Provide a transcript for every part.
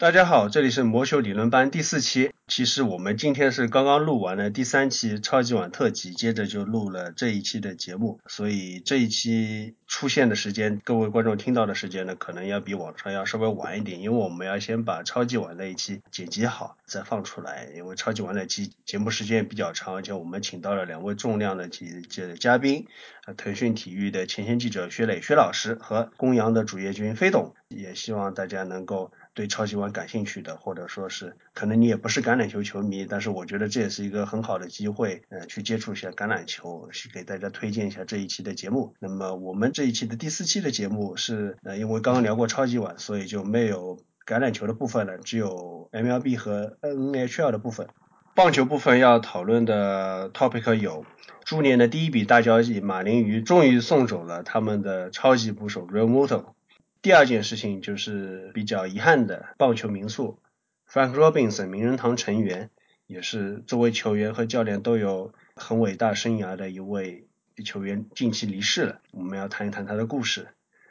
大家好，这里是魔球理论班第四期。其实我们今天是刚刚录完了第三期超级碗特辑，接着就录了这一期的节目，所以这一期出现的时间，各位观众听到的时间呢，可能要比往常要稍微晚一点，因为我们要先把超级碗那一期剪辑好再放出来。因为超级碗那期节目时间比较长，而且我们请到了两位重量的几这嘉宾，腾讯体育的前线记者薛磊薛老师和公羊的主页君飞董，也希望大家能够。对超级碗感兴趣的，或者说是可能你也不是橄榄球球迷，但是我觉得这也是一个很好的机会，呃，去接触一下橄榄球，去给大家推荐一下这一期的节目。那么我们这一期的第四期的节目是，呃，因为刚刚聊过超级碗，所以就没有橄榄球的部分了，只有 MLB 和 NHL 的部分。棒球部分要讨论的 topic 有，猪年的第一笔大交易，马林鱼终于送走了他们的超级捕手 Real Moto。第二件事情就是比较遗憾的，棒球名宿 Frank Robinson 名人堂成员，也是作为球员和教练都有很伟大生涯的一位球员，近期离世了。我们要谈一谈他的故事。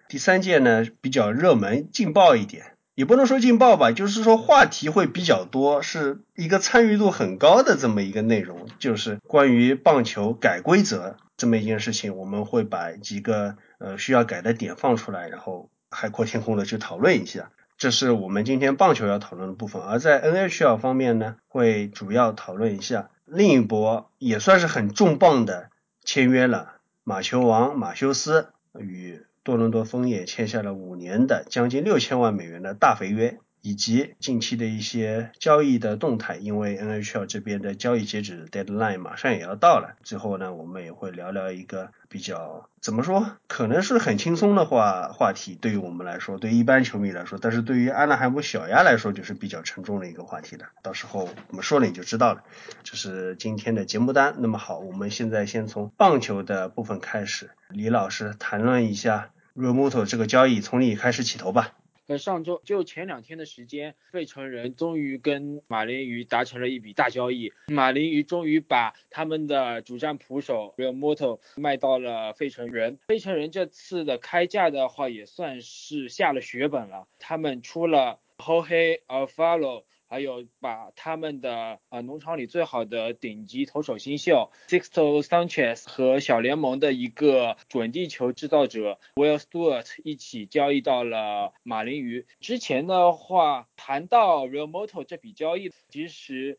第三件呢，比较热门、劲爆一点，也不能说劲爆吧，就是说话题会比较多，是一个参与度很高的这么一个内容，就是关于棒球改规则这么一件事情，我们会把几个呃需要改的点放出来，然后。海阔天空的去讨论一下，这是我们今天棒球要讨论的部分。而在 NHL 方面呢，会主要讨论一下另一波也算是很重磅的签约了，马球王马修斯与多伦多枫叶签下了五年的将近六千万美元的大肥约。以及近期的一些交易的动态，因为 NHL 这边的交易截止 deadline 马上也要到了。最后呢，我们也会聊聊一个比较怎么说，可能是很轻松的话话题，对于我们来说，对一般球迷来说，但是对于安娜海姆小鸭来说，就是比较沉重的一个话题了。到时候我们说了你就知道了。这是今天的节目单。那么好，我们现在先从棒球的部分开始，李老师谈论一下 Remoto 这个交易，从你开始起头吧。呃上周就前两天的时间，费城人终于跟马林鱼达成了一笔大交易。马林鱼终于把他们的主战捕手 Real Moto 卖到了费城人。费城人这次的开价的话，也算是下了血本了。他们出了 Jorge Alfaro。还有把他们的呃农场里最好的顶级投手新秀 Sixto Sanchez 和小联盟的一个准地球制造者 Will Stewart 一起交易到了马林鱼。之前的话谈到 Real Moto 这笔交易，其实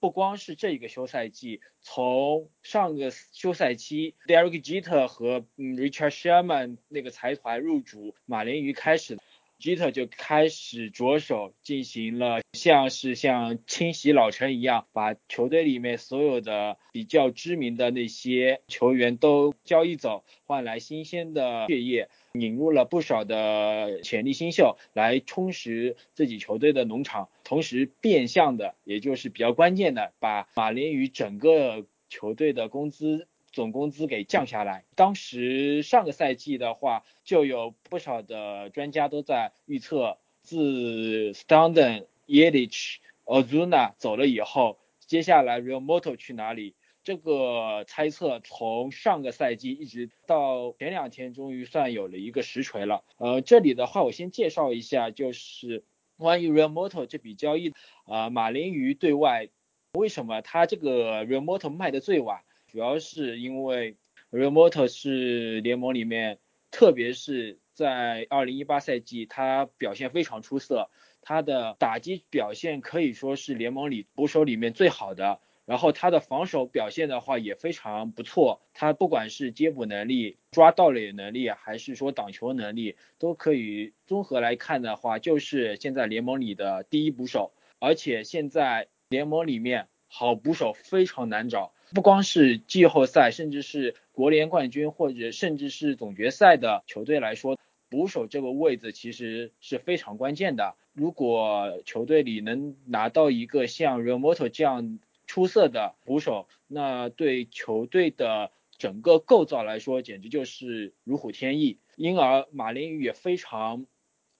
不光是这一个休赛季，从上个休赛期 Derek Jeter 和 Richard Sherman 那个财团入主马林鱼开始。吉特就开始着手进行了，像是像清洗老陈一样，把球队里面所有的比较知名的那些球员都交易走，换来新鲜的血液，引入了不少的潜力新秀来充实自己球队的农场，同时变相的，也就是比较关键的，把马林鱼整个球队的工资。总工资给降下来。当时上个赛季的话，就有不少的专家都在预测，自 Standen、Yelich、Ozuna 走了以后，接下来 Real Moto 去哪里？这个猜测从上个赛季一直到前两天，终于算有了一个实锤了。呃，这里的话，我先介绍一下，就是关于 Real Moto 这笔交易，啊，马林鱼对外为什么他这个 Real Moto 卖的最晚？主要是因为 Real Moto 是联盟里面，特别是在2018赛季，他表现非常出色，他的打击表现可以说是联盟里捕手里面最好的，然后他的防守表现的话也非常不错，他不管是接捕能力、抓盗垒能力，还是说挡球能力，都可以综合来看的话，就是现在联盟里的第一捕手，而且现在联盟里面好捕手非常难找。不光是季后赛，甚至是国联冠军，或者甚至是总决赛的球队来说，捕手这个位置其实是非常关键的。如果球队里能拿到一个像 Real Moto 这样出色的捕手，那对球队的整个构造来说，简直就是如虎添翼。因而马林鱼也非常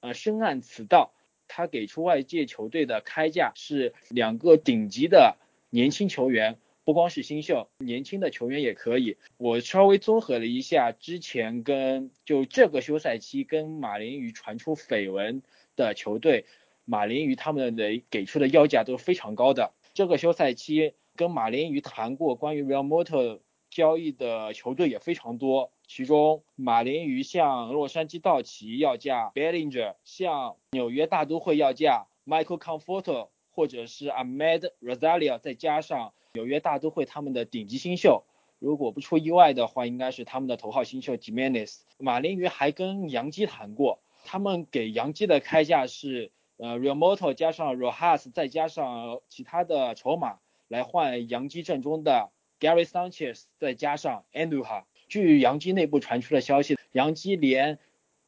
呃深谙此道，他给出外界球队的开价是两个顶级的年轻球员。不光是新秀，年轻的球员也可以。我稍微综合了一下，之前跟就这个休赛期跟马林鱼传出绯闻的球队，马林鱼他们的给出的要价都是非常高的。这个休赛期跟马林鱼谈过关于 Real Motor 交易的球队也非常多，其中马林鱼向洛杉矶道奇要价 Bellinger，向纽约大都会要价 Michael Conforto，或者是 Ahmed Rosario，再加上纽约大都会他们的顶级新秀。如果不出意外的话，应该是他们的头号新秀 Jimenez。马林鱼还跟杨基谈过，他们给杨基的开价是，呃，Real Moto 加上 Rojas 再加上其他的筹码来换杨基阵中的 Gary Sanchez，再加上 Andujar。据杨基内部传出的消息，杨基连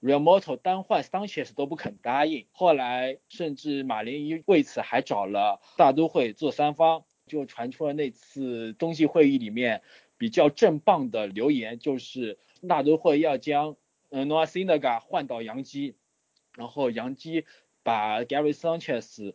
Real Moto 单换 Sanchez 都不肯答应，后来甚至马林鱼为此还找了大都会做三方，就传出了那次冬季会议里面。比较正棒的留言就是大都会要将呃 Noah Syndergaard 换到洋基，然后洋基把 Gary Sanchez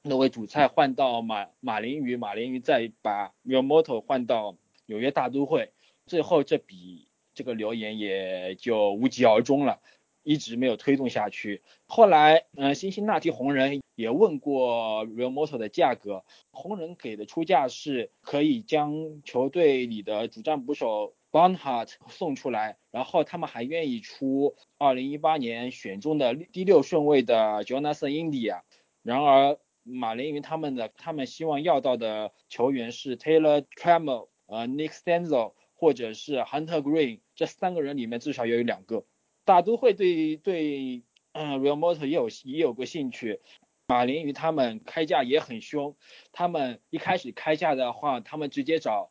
那位主菜换到马马林鱼，马林鱼再把 Real Moto 换到纽约大都会，最后这笔这个留言也就无疾而终了。一直没有推动下去。后来，嗯，辛辛那提红人也问过 Real Moto 的价格，红人给的出价是可以将球队里的主战捕手 Bonhart 送出来，然后他们还愿意出2018年选中的第六顺位的 Jonathan India。然而，马林鱼他们的他们希望要到的球员是 Taylor Trammell、呃 Nick Stanzo 或者是 Hunter Green，这三个人里面至少要有两个。大都会对对，嗯，Real Motor 也有也有过兴趣，马林鱼他们开价也很凶，他们一开始开价的话，他们直接找，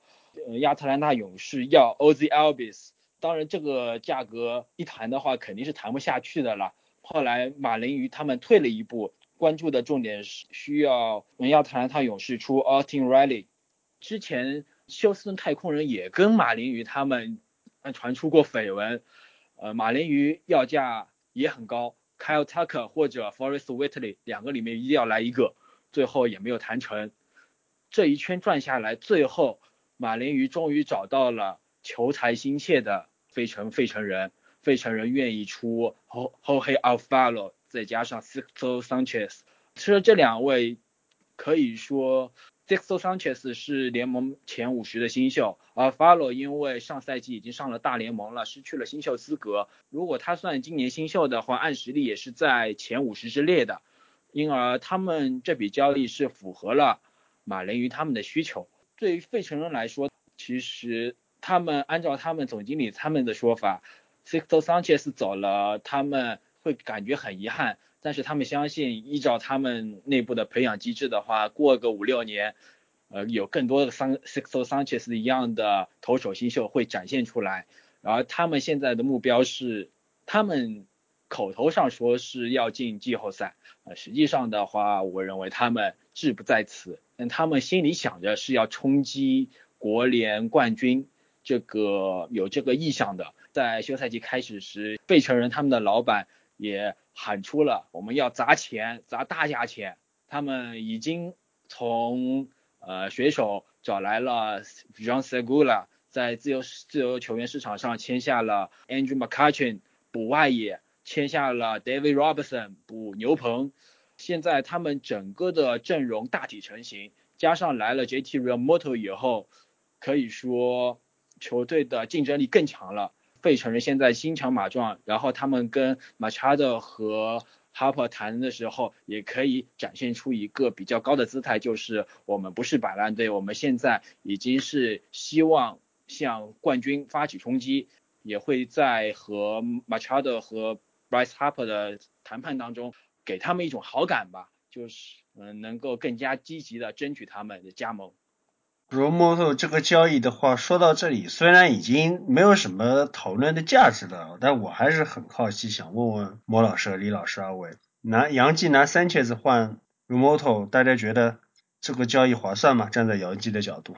亚特兰大勇士要 Oz Albies，当然这个价格一谈的话肯定是谈不下去的了。后来马林鱼他们退了一步，关注的重点是需要亚特兰大勇士出 Austin Riley，之前休斯顿太空人也跟马林鱼他们传出过绯闻。呃，马林鱼要价也很高，Kyle Tucker 或者 Forest Whitley 两个里面一定要来一个，最后也没有谈成。这一圈转下来，最后马林鱼终于找到了求财心切的费城费城人，费城人愿意出 Jorge Alfaro，再加上 Sixto Sanchez，其实这两位可以说。Sixto Sanchez 是联盟前五十的新秀，而 Follow 因为上赛季已经上了大联盟了，失去了新秀资格。如果他算今年新秀的话，按实力也是在前五十之列的。因而他们这笔交易是符合了马林鱼他们的需求。对于费城人来说，其实他们按照他们总经理他们的说法，Sixto Sanchez 走了，他们会感觉很遗憾。但是他们相信，依照他们内部的培养机制的话，过个五六年，呃，有更多的桑 Sixto Sanchez 一样的投手新秀会展现出来。而他们现在的目标是，他们口头上说是要进季后赛，呃，实际上的话，我认为他们志不在此。但他们心里想着是要冲击国联冠军，这个有这个意向的。在休赛季开始时，费城人他们的老板也。喊出了我们要砸钱，砸大价钱。他们已经从呃水手找来了 John Segula，在自由自由球员市场上签下了 Andrew McCutchen 补外野，签下了 David Robertson 补牛棚。现在他们整个的阵容大体成型，加上来了 JT Realmuto 以后，可以说球队的竞争力更强了。费城人现在心强马壮，然后他们跟马查德和哈珀谈的时候，也可以展现出一个比较高的姿态，就是我们不是摆烂队，我们现在已经是希望向冠军发起冲击，也会在和马查德和 Bryce Harper 的谈判当中，给他们一种好感吧，就是嗯能够更加积极的争取他们的加盟。R o m o t o 这个交易的话，说到这里，虽然已经没有什么讨论的价值了，但我还是很好奇，想问问莫老师、李老师二位，拿杨基拿三切子换 r o m o t o 大家觉得这个交易划算吗？站在杨基的角度，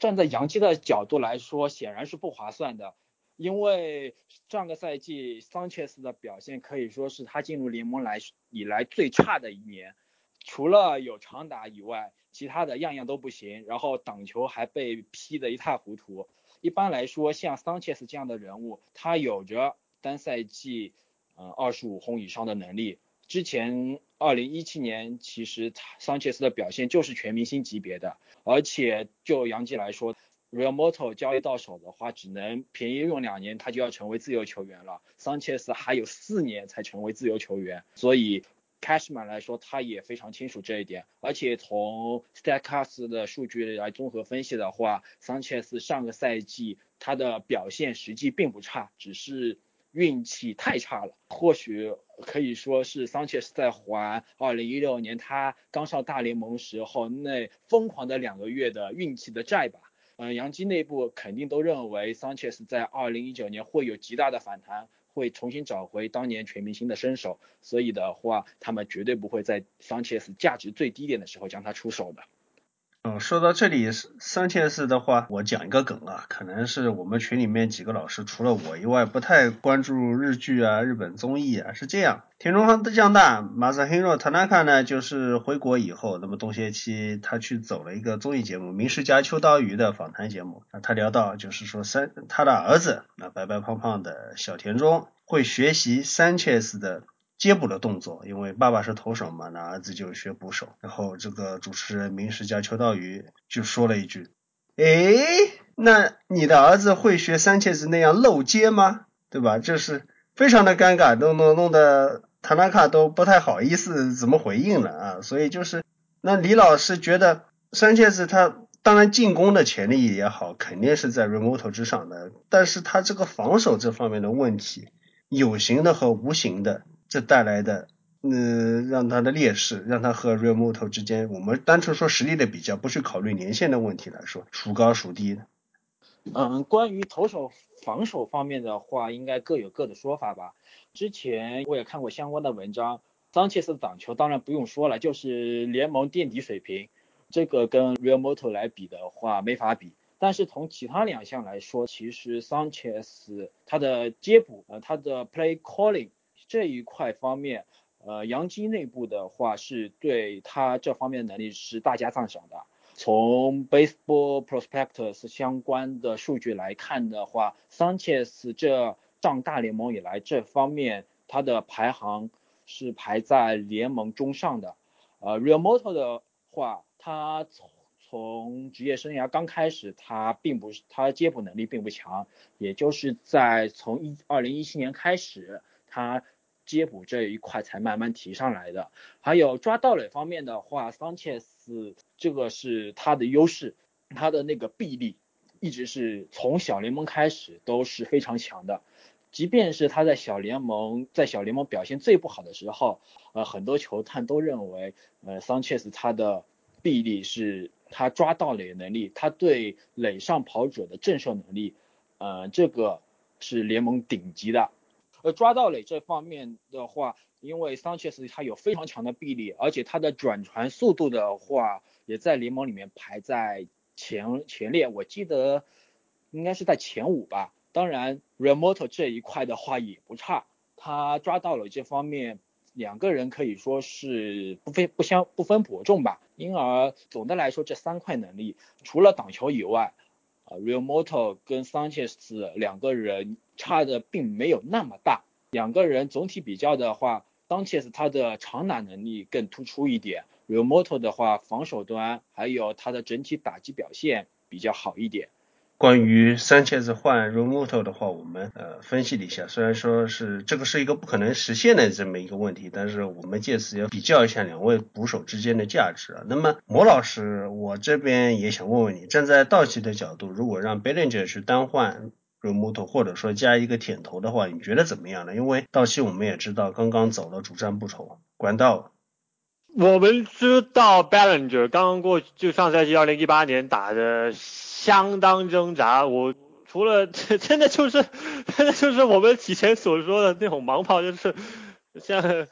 站在杨基的角度来说，显然是不划算的，因为上个赛季桑切斯的表现可以说是他进入联盟来以来最差的一年，除了有长打以外。其他的样样都不行，然后挡球还被劈得一塌糊涂。一般来说，像桑切斯这样的人物，他有着单赛季呃二十五轰以上的能力，之前二零一七年其实桑切斯的表现就是全明星级别的，而且就杨基来说，Real Moto 交易到手的话，只能便宜用两年，他就要成为自由球员了。桑切斯还有四年才成为自由球员，所以 Cashman 来说，他也非常清楚这一点。而且从 Statcast 的数据来综合分析的话，，Sanchez 上个赛季他的表现实际并不差，只是。运气太差了，或许可以说是 Sanchez 在还2016年他刚上大联盟时候那疯狂的两个月的运气的债吧。嗯，杨基内部肯定都认为 Sanchez 在2019年会有极大的反弹，会重新找回当年全明星的身手，所以的话，他们绝对不会在桑切斯价值最低点的时候将他出手的。嗯，说到这里，三千四的话，我讲一个梗啊，可能是我们群里面几个老师除了我以外，不太关注日剧啊、日本综艺啊。是这样，田中的将大马萨黑诺塔纳卡呢，就是回国以后，那么冬歇期他去走了一个综艺节目《名士家秋刀鱼》的访谈节目啊，他聊到就是说三他的儿子啊白白胖胖的小田中会学习三千四的。接捕的动作，因为爸爸是投手嘛，那儿子就学捕手。然后这个主持人名师加秋刀鱼就说了一句：“哎，那你的儿子会学三切子那样漏接吗？对吧？”就是非常的尴尬，弄弄弄得塔纳卡都不太好意思怎么回应了啊。所以就是那李老师觉得三切子他当然进攻的潜力也好，肯定是在 remote 之上的，但是他这个防守这方面的问题，有形的和无形的。这带来的，嗯，让他的劣势，让他和 Real Moto 之间，我们单纯说实力的比较，不去考虑年限的问题来说，孰高孰低的。嗯，关于投手防守方面的话，应该各有各的说法吧。之前我也看过相关的文章，桑切斯的挡球当然不用说了，就是联盟垫底水平，这个跟 Real Moto 来比的话没法比。但是从其他两项来说，其实桑切斯他的接捕，呃，他的 Play Calling。这一块方面，呃，杨基内部的话是对他这方面能力是大加赞赏的。从 Baseball Prospectus 相关的数据来看的话，，Sanchez 这上大联盟以来这方面他的排行是排在联盟中上的。呃，Real Moto 的话，他从从职业生涯刚开始，他并不是他接捕能力并不强，也就是在从一二零一七年开始，他接补这一块才慢慢提上来的，还有抓盗垒方面的话，桑切斯这个是他的优势，他的那个臂力一直是从小联盟开始都是非常强的，即便是他在小联盟在小联盟表现最不好的时候，呃，很多球探都认为，呃，桑切斯他的臂力是他抓盗垒能力，他对垒上跑者的震慑能力，呃，这个是联盟顶级的。呃抓到垒这方面的话，因为桑切斯他有非常强的臂力，而且他的转传速度的话，也在联盟里面排在前前列，我记得应该是在前五吧。当然，Remoto 这一块的话也不差，他抓到了这方面，两个人可以说是不分不相不分伯仲吧。因而总的来说，这三块能力除了挡球以外，啊，Remoto 跟 Sanchez 两个人差的并没有那么大，两个人总体比较的话，Sanchez 他的长打能力更突出一点，Remoto 的话防守端还有他的整体打击表现比较好一点。关于三切子换 remote 的话，我们呃分析了一下，虽然说是这个是一个不可能实现的这么一个问题，但是我们借此要比较一下两位捕手之间的价值啊。那么魔老师，我这边也想问问你，站在道奇的角度，如果让 Bellinger 去单换 remote，或者说加一个舔头的话，你觉得怎么样呢？因为道奇我们也知道刚刚走了主战不愁管道。我们知道 b a l l i n g e r 刚刚过就上赛季二零一八年打的。相当挣扎，我除了 真的就是真的就是我们以前所说的那种盲炮，就是像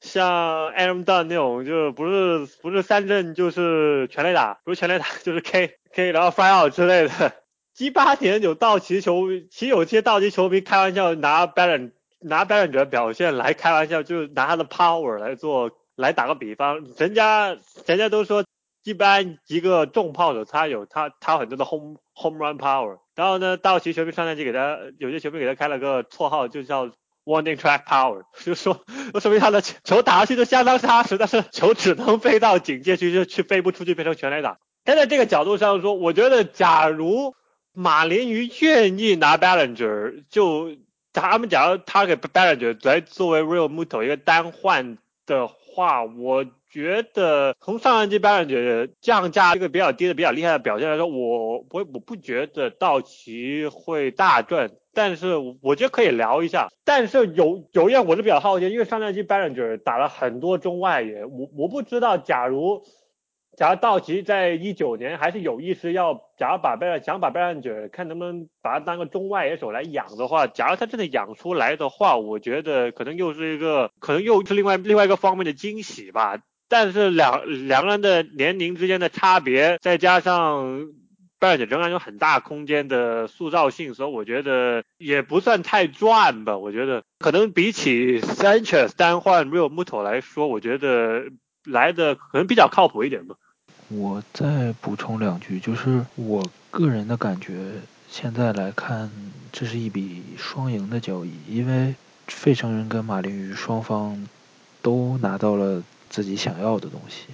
像 Adam Dunn 那种，就是不是不是三振就是全垒打，不是全垒打就是 K K 然后 fly out 之类的。一八年有道奇球迷，其实有些道奇球迷开玩笑拿 Balan 拿 Balance 的表现来开玩笑，就是拿他的 power 来做来打个比方，人家人家都说。一般一个重炮手，他有他他很多的 home home run power。然后呢，道奇球迷上赛季给他有些球迷给他开了个绰号，就叫 warning track power，就说说明他的球打下去都相当扎实，但是球只能飞到警戒区，就去飞不出去，变成全垒打。站在这个角度上说，我觉得假如马林鱼愿意拿 Ballinger，就他们假如他给 Ballinger 来作为 Real Muto 一个单换的话，我觉得从上一季 Ballinger 降价这个比较低的比较厉害的表现来说，我我我不觉得道奇会大赚，但是我觉得可以聊一下。但是有有一样我是比较好奇，因为上赛季 Ballinger 打了很多中外野，我我不知道假如。假如道奇在一九年还是有意识要，假如把贝尔想把贝兰者看能不能把他当个中外野手来养的话，假如他真的养出来的话，我觉得可能又是一个，可能又是另外另外一个方面的惊喜吧。但是两两个人的年龄之间的差别，再加上贝兰者仍然有很大空间的塑造性，所以我觉得也不算太赚吧。我觉得可能比起 Sanchez 单换 Real Muto 来说，我觉得来的可能比较靠谱一点吧。我再补充两句，就是我个人的感觉，现在来看，这是一笔双赢的交易，因为费城人跟马林鱼双方都拿到了自己想要的东西。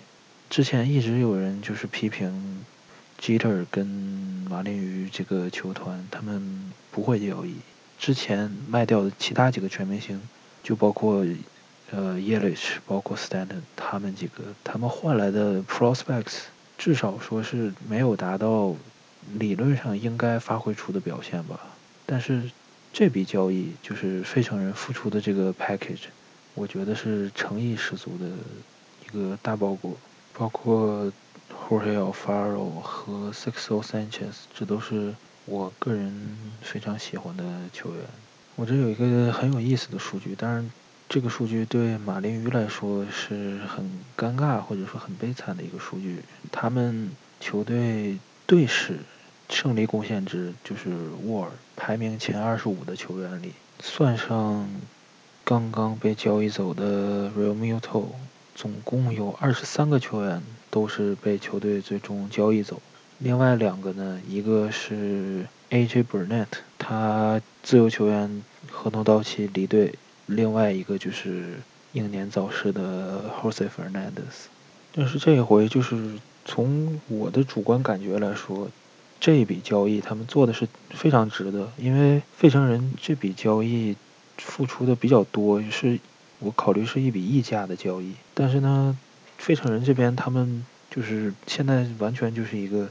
之前一直有人就是批评 Jeter 跟马林鱼这个球团，他们不会交易。之前卖掉的其他几个全明星，就包括。呃，Yelich 包括 Stanton 他们几个，他们换来的 prospects 至少说是没有达到理论上应该发挥出的表现吧。但是这笔交易就是费城人付出的这个 package，我觉得是诚意十足的一个大包裹。包括 Jorge Alfaro 和 Sixo Sanchez，这都是我个人非常喜欢的球员。我这有一个很有意思的数据，当然。这个数据对马林鱼来说是很尴尬或者说很悲惨的一个数据。他们球队队史胜利贡献值就是沃尔排名前二十五的球员里，算上刚刚被交易走的 Real Muto，总共有二十三个球员都是被球队最终交易走。另外两个呢，一个是 AJ Burnett，他自由球员合同到期离队。另外一个就是英年早逝的 Jose Fernandez，但是这一回就是从我的主观感觉来说，这一笔交易他们做的是非常值得，因为费城人这笔交易付出的比较多，是我考虑是一笔溢价的交易，但是呢，费城人这边他们就是现在完全就是一个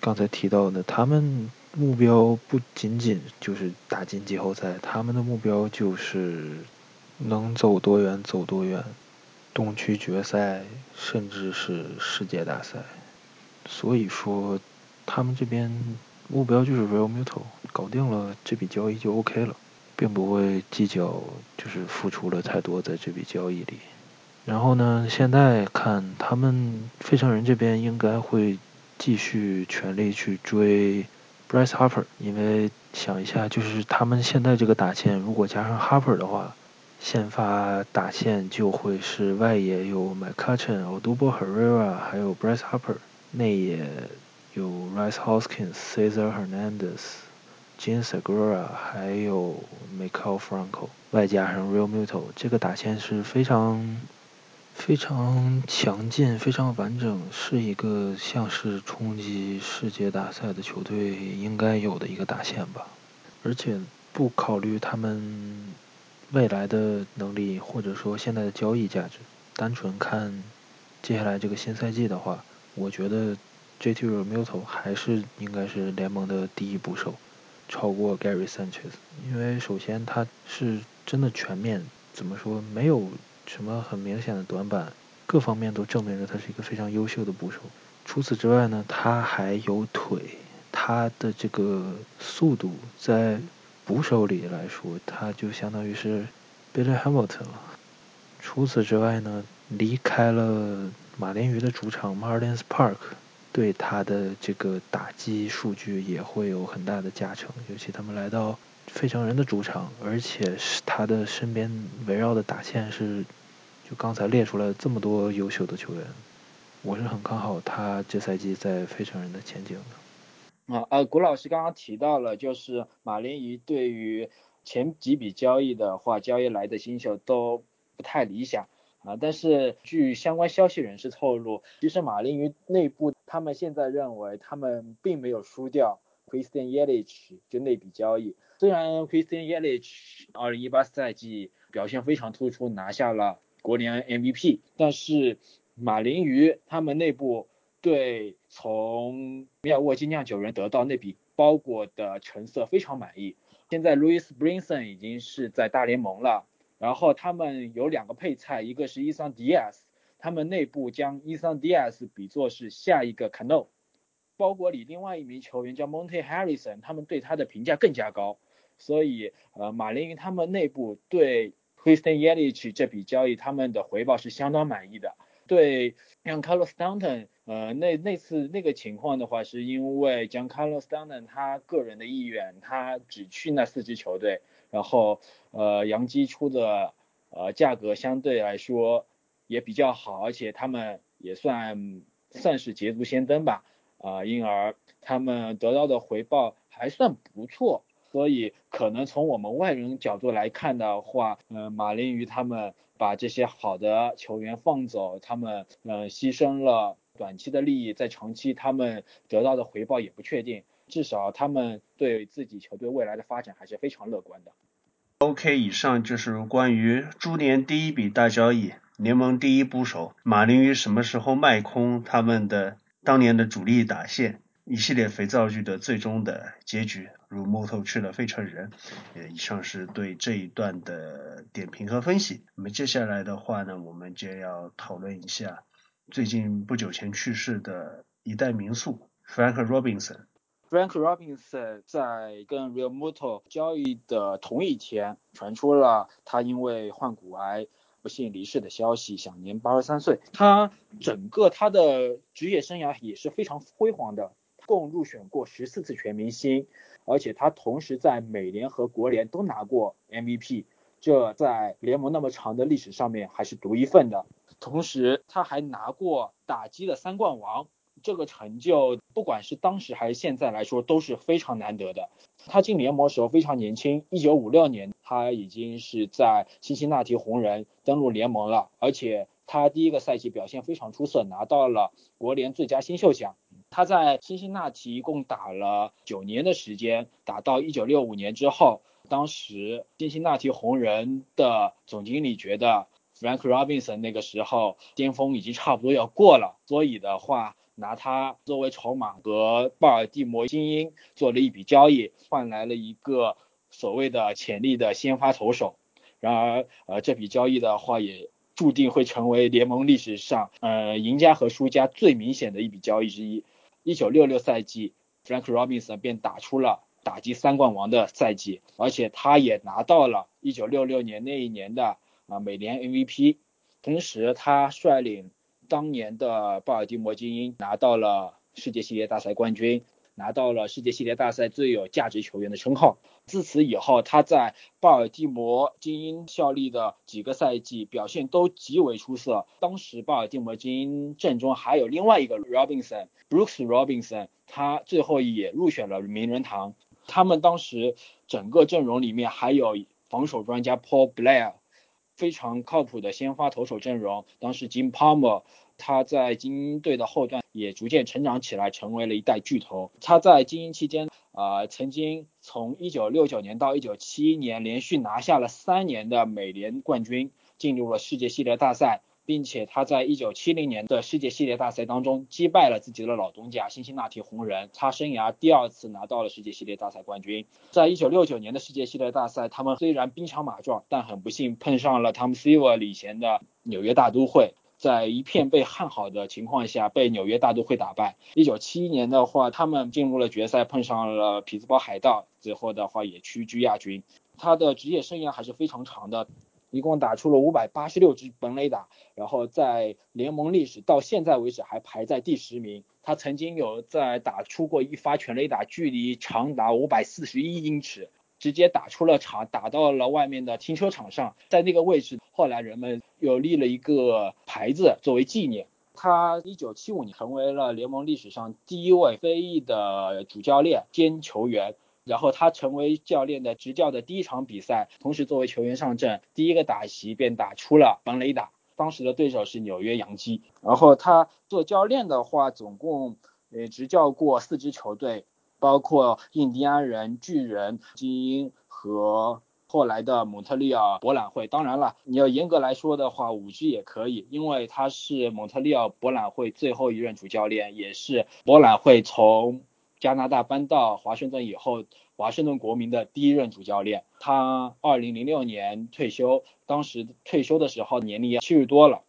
刚才提到的他们。目标不仅仅就是打进季后赛，他们的目标就是能走多远走多远，东区决赛甚至是世界大赛。所以说，他们这边目标就是 Real Muto，搞定了这笔交易就 OK 了，并不会计较就是付出了太多在这笔交易里。然后呢，现在看他们费城人这边应该会继续全力去追。Bryce Harper，因为想一下，就是他们现在这个打线，如果加上 Harper 的话，先发打线就会是外野有 McCutchen、o d u b o Herrera，还有 Bryce Harper，内野有 Rice Hoskins、Cesar Hernandez、Jin Segura，还有 Michael Franco，外加上 Real Muto，这个打线是非常。非常强劲，非常完整，是一个像是冲击世界大赛的球队应该有的一个打线吧。而且不考虑他们未来的能力，或者说现在的交易价值，单纯看接下来这个新赛季的话，我觉得 J T Ramuto 还是应该是联盟的第一捕手，超过 Gary Sanchez。因为首先他是真的全面，怎么说没有。什么很明显的短板，各方面都证明着他是一个非常优秀的捕手。除此之外呢，他还有腿，他的这个速度在捕手里来说，他就相当于是 Billy Hamilton 了。除此之外呢，离开了马林鱼的主场 Marlins Park，对他的这个打击数据也会有很大的加成，尤其他们来到。费城人的主场，而且是他的身边围绕的打线是，就刚才列出来这么多优秀的球员，我是很看好他这赛季在费城人的前景的。啊呃，古老师刚刚提到了，就是马林鱼对于前几笔交易的话，交易来的新秀都不太理想啊。但是据相关消息人士透露，其实马林鱼内部他们现在认为他们并没有输掉 Christian Yelich 就那笔交易。虽然 Christian Yelich 2018赛季表现非常突出，拿下了国联 MVP，但是马林鱼他们内部对从米尔沃基酿酒人得到那笔包裹的成色非常满意。现在 Louis Brinson 已经是在大联盟了，然后他们有两个配菜，一个是伊桑迪亚斯，他们内部将伊桑迪亚斯比作是下一个 Cano，包裹里另外一名球员叫 Monte Harrison，他们对他的评价更加高，所以呃马林鱼他们内部对 Christian Yelich 这笔交易他们的回报是相当满意的。对像 Carlos Stanton，呃，那那次那个情况的话，是因为 Giancarlo Stanton 他个人的意愿，他只去那四支球队，然后呃，杨基出的呃价格相对来说也比较好，而且他们也算算是捷足先登吧，啊，因而他们得到的回报还算不错。所以可能从我们外人角度来看的话，呃，马林鱼他们把这些好的球员放走，他们呃牺牲了短期的利益，在长期他们得到的回报也不确定，至少他们对自己球队未来的发展还是非常乐观的。OK，以上就是关于猪年第一笔大交易，联盟第一捕手马林鱼什么时候卖空他们的当年的主力打线。一系列肥皂剧的最终的结局，如木头去了费城人。呃，以上是对这一段的点评和分析。那么接下来的话呢，我们就要讨论一下最近不久前去世的一代名宿 Frank Robinson。Frank Robinson 在跟 Real Muto 交易的同一天，传出了他因为患骨癌不幸离世的消息，享年八十三岁。他整个他的职业生涯也是非常辉煌的。共入选过十四次全明星，而且他同时在美联和国联都拿过 MVP，这在联盟那么长的历史上面还是独一份的。同时他还拿过打击的三冠王，这个成就不管是当时还是现在来说都是非常难得的。他进联盟时候非常年轻，一九五六年他已经是在辛辛那提红人登陆联盟了，而且他第一个赛季表现非常出色，拿到了国联最佳新秀奖。他在辛辛那提一共打了九年的时间，打到一九六五年之后，当时辛辛那提红人的总经理觉得 Frank Robinson 那个时候巅峰已经差不多要过了，所以的话拿他作为筹码和鲍尔的摩精英做了一笔交易，换来了一个所谓的潜力的先发投手。然而，呃，这笔交易的话也注定会成为联盟历史上呃赢家和输家最明显的一笔交易之一。一九六六赛季，Frank Robinson 便打出了打击三冠王的赛季，而且他也拿到了一九六六年那一年的啊美联 MVP，同时他率领当年的鲍尔的摩精英拿到了世界系列大赛冠军。拿到了世界系列大赛最有价值球员的称号。自此以后，他在鲍尔的摩精英效力的几个赛季表现都极为出色。当时鲍尔的摩精英阵中还有另外一个 Robinson，Brooks Robinson，他最后也入选了名人堂。他们当时整个阵容里面还有防守专家 Paul Blair，非常靠谱的先发投手阵容。当时 Jim Palmer。他在精英队的后段也逐渐成长起来，成为了一代巨头。他在精英期间，呃，曾经从1969年到1971年连续拿下了三年的美联冠军，进入了世界系列大赛，并且他在1970年的世界系列大赛当中击败了自己的老东家辛辛那提红人，他生涯第二次拿到了世界系列大赛冠军。在1969年的世界系列大赛，他们虽然兵强马壮，但很不幸碰上了 Tom Seaver 领衔的纽约大都会。在一片被看好的情况下，被纽约大都会打败。一九七一年的话，他们进入了决赛，碰上了匹兹堡海盗，最后的话也屈居亚军。他的职业生涯还是非常长的，一共打出了五百八十六支本垒打，然后在联盟历史到现在为止还排在第十名。他曾经有在打出过一发全垒打，距离长达五百四十一英尺。直接打出了场，打到了外面的停车场上，在那个位置，后来人们又立了一个牌子作为纪念。他一九七五年成为了联盟历史上第一位非裔的主教练兼球员，然后他成为教练的执教的第一场比赛，同时作为球员上阵，第一个打席便打出了本垒打。当时的对手是纽约洋基。然后他做教练的话，总共呃执教过四支球队，包括印第安人、巨人、精英和后来的蒙特利尔博览会。当然了，你要严格来说的话，五 G 也可以，因为他是蒙特利尔博览会最后一任主教练，也是博览会从。加拿大搬到华盛顿以后，华盛顿国民的第一任主教练，他二零零六年退休，当时退休的时候年龄也七十多了。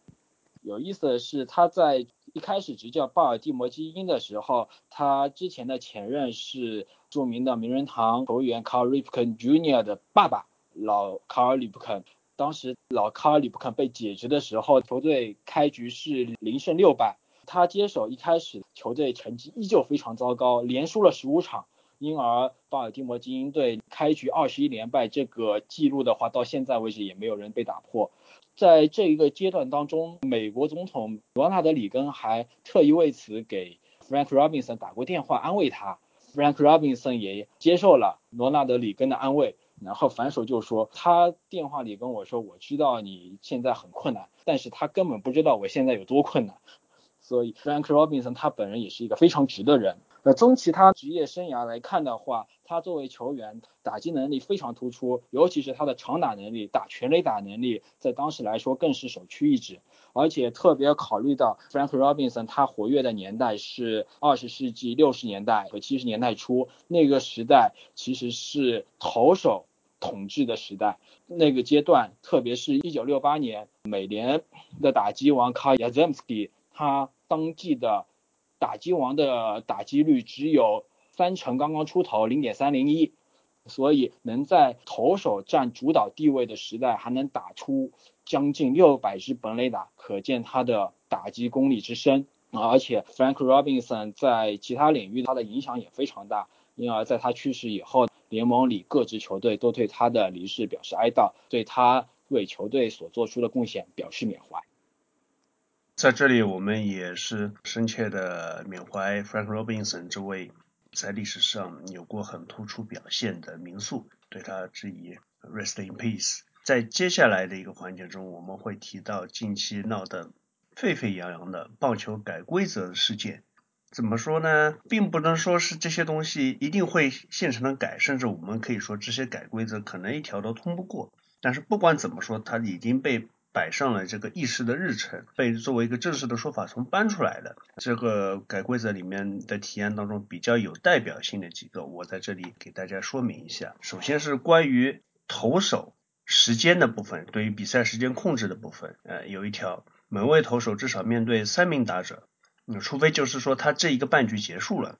有意思的是，他在一开始执教巴尔的摩基因的时候，他之前的前任是著名的名人堂球员卡尔·里普肯 Jr. 的爸爸老卡尔·里普肯。当时老卡尔·里普肯被解职的时候，球队开局是零胜六败。他接手一开始，球队成绩依旧非常糟糕，连输了十五场，因而巴尔的摩精英队开局二十一连败这个记录的话，到现在为止也没有人被打破。在这一个阶段当中，美国总统罗纳德里根还特意为此给 Frank Robinson 打过电话安慰他，Frank Robinson 也接受了罗纳德里根的安慰，然后反手就说，他电话里跟我说，我知道你现在很困难，但是他根本不知道我现在有多困难。所以，Frank Robinson 他本人也是一个非常直的人。呃，从其他职业生涯来看的话，他作为球员，打击能力非常突出，尤其是他的长打能力、打全垒打能力，在当时来说更是首屈一指。而且特别考虑到 Frank Robinson 他活跃的年代是二十世纪六十年代和七十年代初，那个时代其实是投手统治的时代。那个阶段，特别是一九六八年，美联的打击王 Carl y a z e m s k i。他当季的打击王的打击率只有三成刚刚出头，零点三零一，所以能在投手占主导地位的时代还能打出将近六百支本垒打，可见他的打击功力之深。而且 Frank Robinson 在其他领域他的影响也非常大，因而在他去世以后，联盟里各支球队都对他的离世表示哀悼，对他为球队所做出的贡献表示缅怀。在这里，我们也是深切的缅怀 Frank Robinson 这位在历史上有过很突出表现的名宿，对他致以 Rest in peace。在接下来的一个环节中，我们会提到近期闹得沸沸扬扬的棒球改规则事件。怎么说呢？并不能说是这些东西一定会现成的改，甚至我们可以说这些改规则可能一条都通不过。但是不管怎么说，它已经被。摆上了这个议事的日程，被作为一个正式的说法从搬出来的这个改规则里面的提案当中比较有代表性的几个，我在这里给大家说明一下。首先是关于投手时间的部分，对于比赛时间控制的部分，呃，有一条，每位投手至少面对三名打者，那，除非就是说他这一个半局结束了，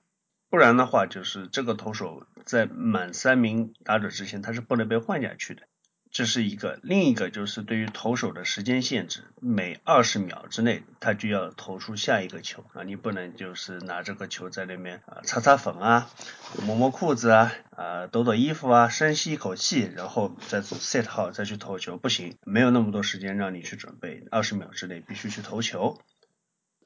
不然的话就是这个投手在满三名打者之前他是不能被换下去的。这是一个，另一个就是对于投手的时间限制，每二十秒之内他就要投出下一个球啊，你不能就是拿这个球在那边啊擦擦粉啊，摸摸裤子啊，啊抖抖衣服啊，深吸一口气，然后再 set 好再去投球，不行，没有那么多时间让你去准备，二十秒之内必须去投球。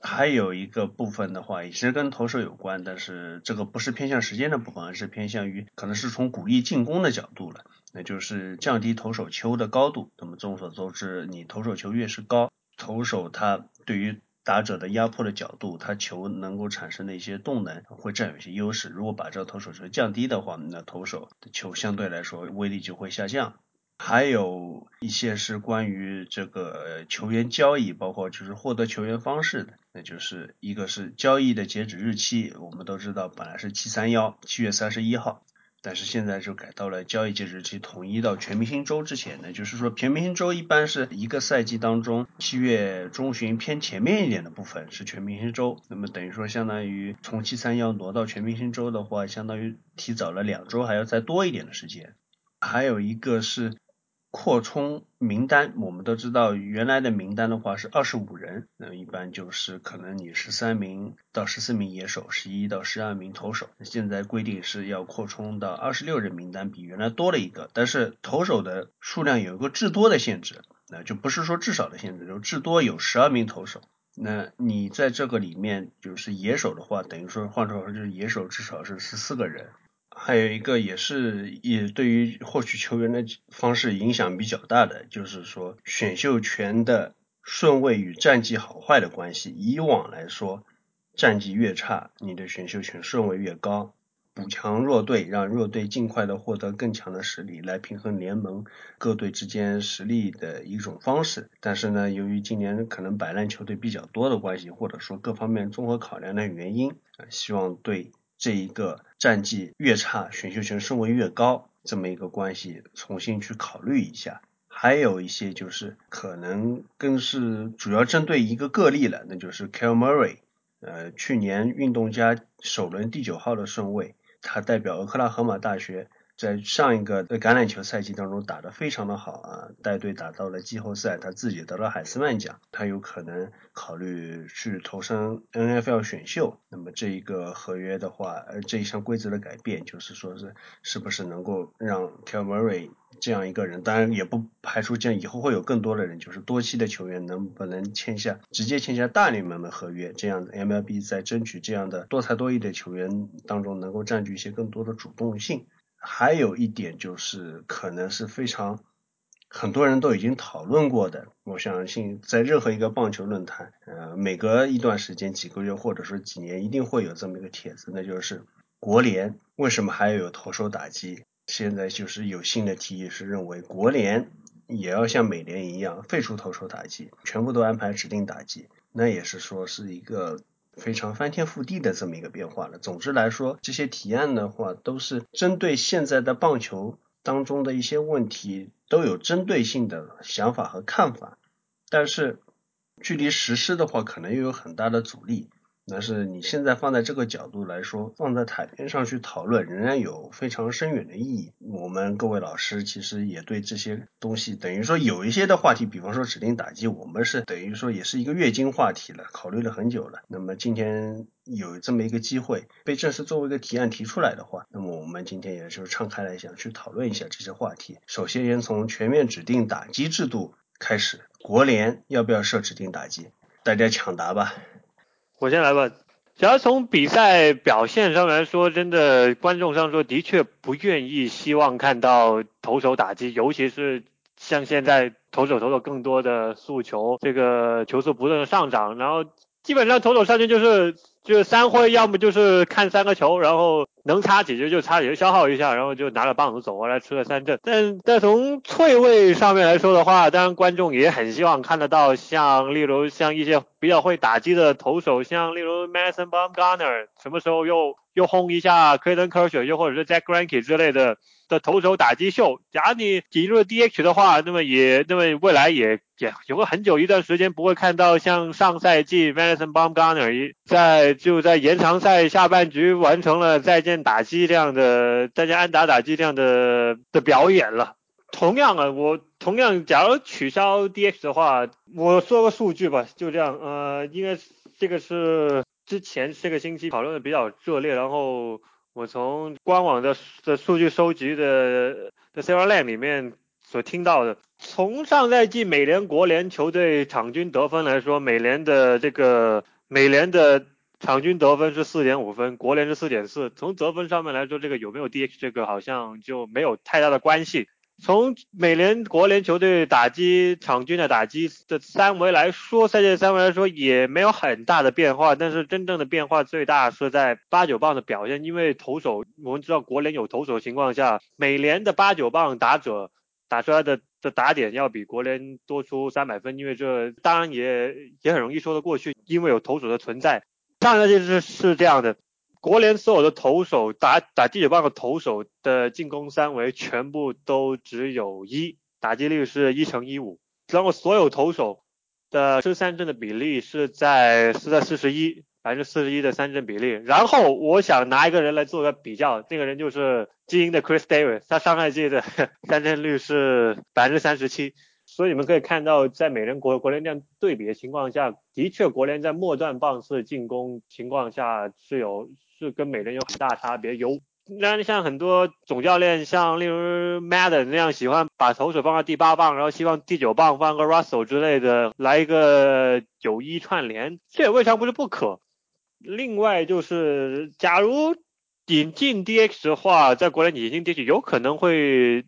还有一个部分的话，也是跟投手有关，但是这个不是偏向时间的部分，而是偏向于可能是从鼓励进攻的角度了。那就是降低投手球的高度。那么众所周知，你投手球越是高，投手他对于打者的压迫的角度，他球能够产生的一些动能会占有一些优势。如果把这个投手球降低的话，那投手的球相对来说威力就会下降。还有一些是关于这个球员交易，包括就是获得球员方式的，那就是一个是交易的截止日期，我们都知道本来是七三幺，七月三十一号。但是现在就改到了交易截止期统一到全明星周之前呢，就是说全明星周一般是一个赛季当中七月中旬偏前面一点的部分是全明星周，那么等于说相当于从七三要挪到全明星周的话，相当于提早了两周，还要再多一点的时间。还有一个是。扩充名单，我们都知道原来的名单的话是二十五人，那一般就是可能你十三名到十四名野手，十一到十二名投手。现在规定是要扩充到二十六人名单，比原来多了一个，但是投手的数量有一个至多的限制，那就不是说至少的限制，就至多有十二名投手。那你在这个里面就是野手的话，等于说换句话说就是野手至少是十四个人。还有一个也是也对于获取球员的方式影响比较大的，就是说选秀权的顺位与战绩好坏的关系。以往来说，战绩越差，你的选秀权顺位越高。补强弱队，让弱队尽快的获得更强的实力，来平衡联盟各队之间实力的一种方式。但是呢，由于今年可能摆烂球队比较多的关系，或者说各方面综合考量的原因，希望对这一个战绩越差，选秀权顺位越高这么一个关系重新去考虑一下。还有一些就是可能更是主要针对一个个例了，那就是 Kel Murray，呃，去年运动家首轮第九号的顺位。他代表俄克拉荷马大学，在上一个橄榄球赛季当中打得非常的好啊，带队打到了季后赛，他自己得了海斯曼奖，他有可能考虑去投身 NFL 选秀。那么这一个合约的话，呃，这一项规则的改变，就是说是是不是能够让 Kel m u r r y 这样一个人，当然也不排除这样以后会有更多的人，就是多期的球员能不能签下直接签下大联盟的合约，这样 MLB 在争取这样的多才多艺的球员当中能够占据一些更多的主动性。还有一点就是可能是非常很多人都已经讨论过的，我相信在任何一个棒球论坛，呃，每隔一段时间几个月或者说几年一定会有这么一个帖子，那就是国联为什么还要有投手打击？现在就是有新的提议，是认为国联也要像美联一样废除投手打击，全部都安排指定打击。那也是说是一个非常翻天覆地的这么一个变化了。总之来说，这些提案的话都是针对现在的棒球当中的一些问题，都有针对性的想法和看法。但是距离实施的话，可能又有很大的阻力。但是你现在放在这个角度来说，放在台面上去讨论，仍然有非常深远的意义。我们各位老师其实也对这些东西，等于说有一些的话题，比方说指定打击，我们是等于说也是一个月经话题了，考虑了很久了。那么今天有这么一个机会被正式作为一个提案提出来的话，那么我们今天也就敞开来想去讨论一下这些话题。首先先从全面指定打击制度开始，国联要不要设指定打击？大家抢答吧。我先来吧。只要从比赛表现上来说，真的观众上说，的确不愿意希望看到投手打击，尤其是像现在投手投手更多的诉求，这个球速不断的上涨，然后基本上投手上去就是就是三挥，要么就是看三个球，然后。能擦几局就擦几局，消耗一下，然后就拿着棒子走过来吃了三振。但但从脆位上面来说的话，当然观众也很希望看得到像例如像一些比较会打击的投手，像例如 Madison Bumgarner，什么时候又又轰一下 Clayton Kershaw，又或者是 Jack g r a n k y 之类的。的投手打击秀，假如你引入了 DH 的话，那么也那么未来也也有个很久一段时间不会看到像上赛季 Madison Bumgarner 在就在延长赛下半局完成了再见打击这样的再见安打打击这样的的表演了。同样啊，我同样假如取消 DH 的话，我说个数据吧，就这样，呃，应该这个是之前这个星期讨论的比较热烈，然后。我从官网的的数据收集的的 c r l a n 里面所听到的，从上赛季美联国联球队场均得分来说，美联的这个美联的场均得分是四点五分，国联是四点四。从得分上面来说，这个有没有 DH 这个好像就没有太大的关系。从美联、国联球队打击场均的打击的三维来说，赛季三维来说也没有很大的变化，但是真正的变化最大是在八九棒的表现，因为投手我们知道国联有投手的情况下，美联的八九棒打者打出来的的打点要比国联多出三百分，因为这当然也也很容易说得过去，因为有投手的存在，上赛季是是这样的。国联所有的投手打打第九棒的投手的进攻三围全部都只有一，打击率是一乘一五，然后所有投手的失三振的比例是在是在四十一，百分之四十一的三振比例。然后我想拿一个人来做个比较，那个人就是精英的 Chris Davis，他上赛季的 三振率是百分之三十七。所以你们可以看到，在美联国国联这样对比的情况下，的确国联在末段棒次进攻情况下是有是跟美联有很大差别。有，那像很多总教练，像例如 Madden 那样喜欢把投手放到第八棒，然后希望第九棒放个 Russell 之类的，来一个九一串联，这也未尝不是不可。另外就是，假如引进 DH 的话，在国内引进 DH 有可能会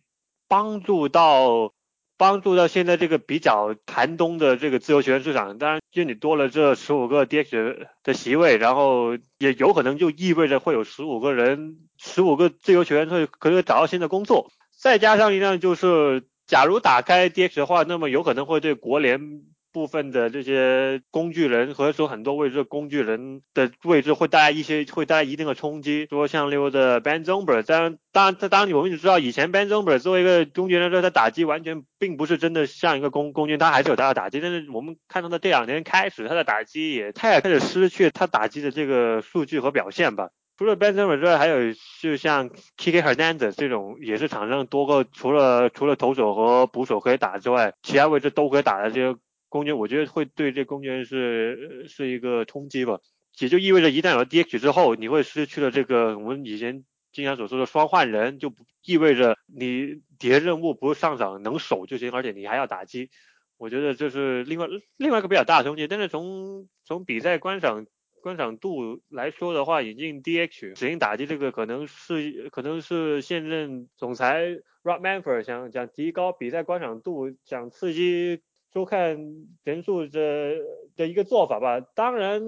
帮助到帮助到现在这个比较寒冬的这个自由球员市场。当然，就你多了这十五个 DH 的席位，然后也有可能就意味着会有十五个人、十五个自由球员会可以找到新的工作。再加上一辆就是，假如打开 DH 的话，那么有可能会对国联。部分的这些工具人，或者说很多位置的工具人的位置会带来一些，会带来一定的冲击。说像例如的 Ben Zombie，当然，当然，当然，我们也知道以前 Ben Zombie 作为一个工具人说他打击完全并不是真的像一个工工具，他还是有他的打击。但是我们看到的这两年开始，他的打击也他也开始失去他打击的这个数据和表现吧。除了 Ben Zombie 之外，还有就像 Kike Hernandez 这种也是场上多个除了除了投手和捕手可以打之外，其他位置都可以打的这些。公爵，我觉得会对这公爵是是一个冲击吧，也就意味着一旦有了 DH 之后，你会失去了这个我们以前经常所说的双换人，就不意味着你底下任务不是上场能守就行，而且你还要打击。我觉得这是另外另外一个比较大的冲击。但是从从比赛观赏观赏度来说的话，引进 DH 指定打击这个可能是可能是现任总裁 Rob Manfred 想想提高比赛观赏度，想刺激。收看人数的的一个做法吧。当然，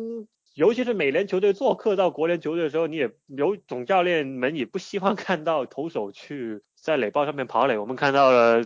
尤其是美联球队做客到国联球队的时候，你也有总教练们也不希望 看到投手去在垒包上面跑垒。我们看到了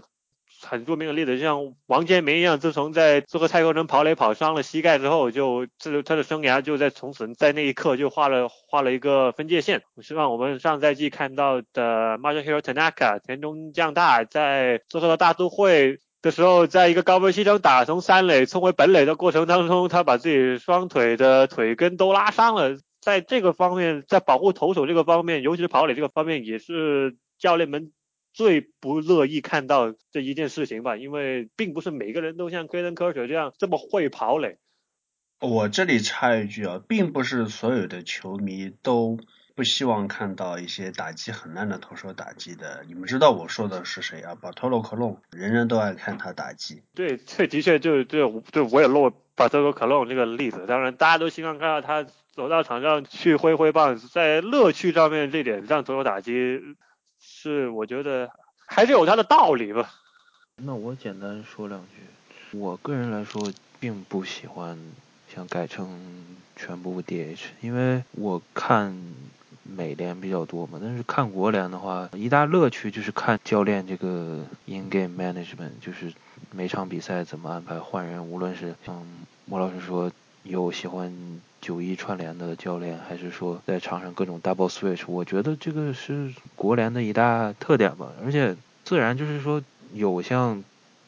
很著名的例子，就像王建民一样，自从在做客太空人跑垒跑伤了膝盖之后，就这他的生涯就在从此在那一刻就画了画了一个分界线。我希望我们上赛季看到的 Masahiro Tanaka 田中将大在做客到大都会。的时候，在一个高分牺牲打从三垒冲回本垒的过程当中，他把自己双腿的腿根都拉伤了。在这个方面，在保护投手这个方面，尤其是跑垒这个方面，也是教练们最不乐意看到这一件事情吧。因为并不是每个人都像 k e 科 n 这样这么会跑垒。我这里插一句啊，并不是所有的球迷都。不希望看到一些打击很烂的投手打击的。你们知道我说的是谁啊？巴托洛克隆，人人都爱看他打击。对，这的确就对，对我也落巴托洛克隆这个例子。当然，大家都希望看到他走到场上去挥挥棒，在乐趣上面这点让投手打击是我觉得还是有他的道理吧。那我简单说两句，我个人来说并不喜欢想改成全部 DH，因为我看。美联比较多嘛，但是看国联的话，一大乐趣就是看教练这个 in game management，就是每场比赛怎么安排换人，无论是像莫老师说有喜欢九一串联的教练，还是说在场上各种 double switch，我觉得这个是国联的一大特点吧。而且自然就是说有像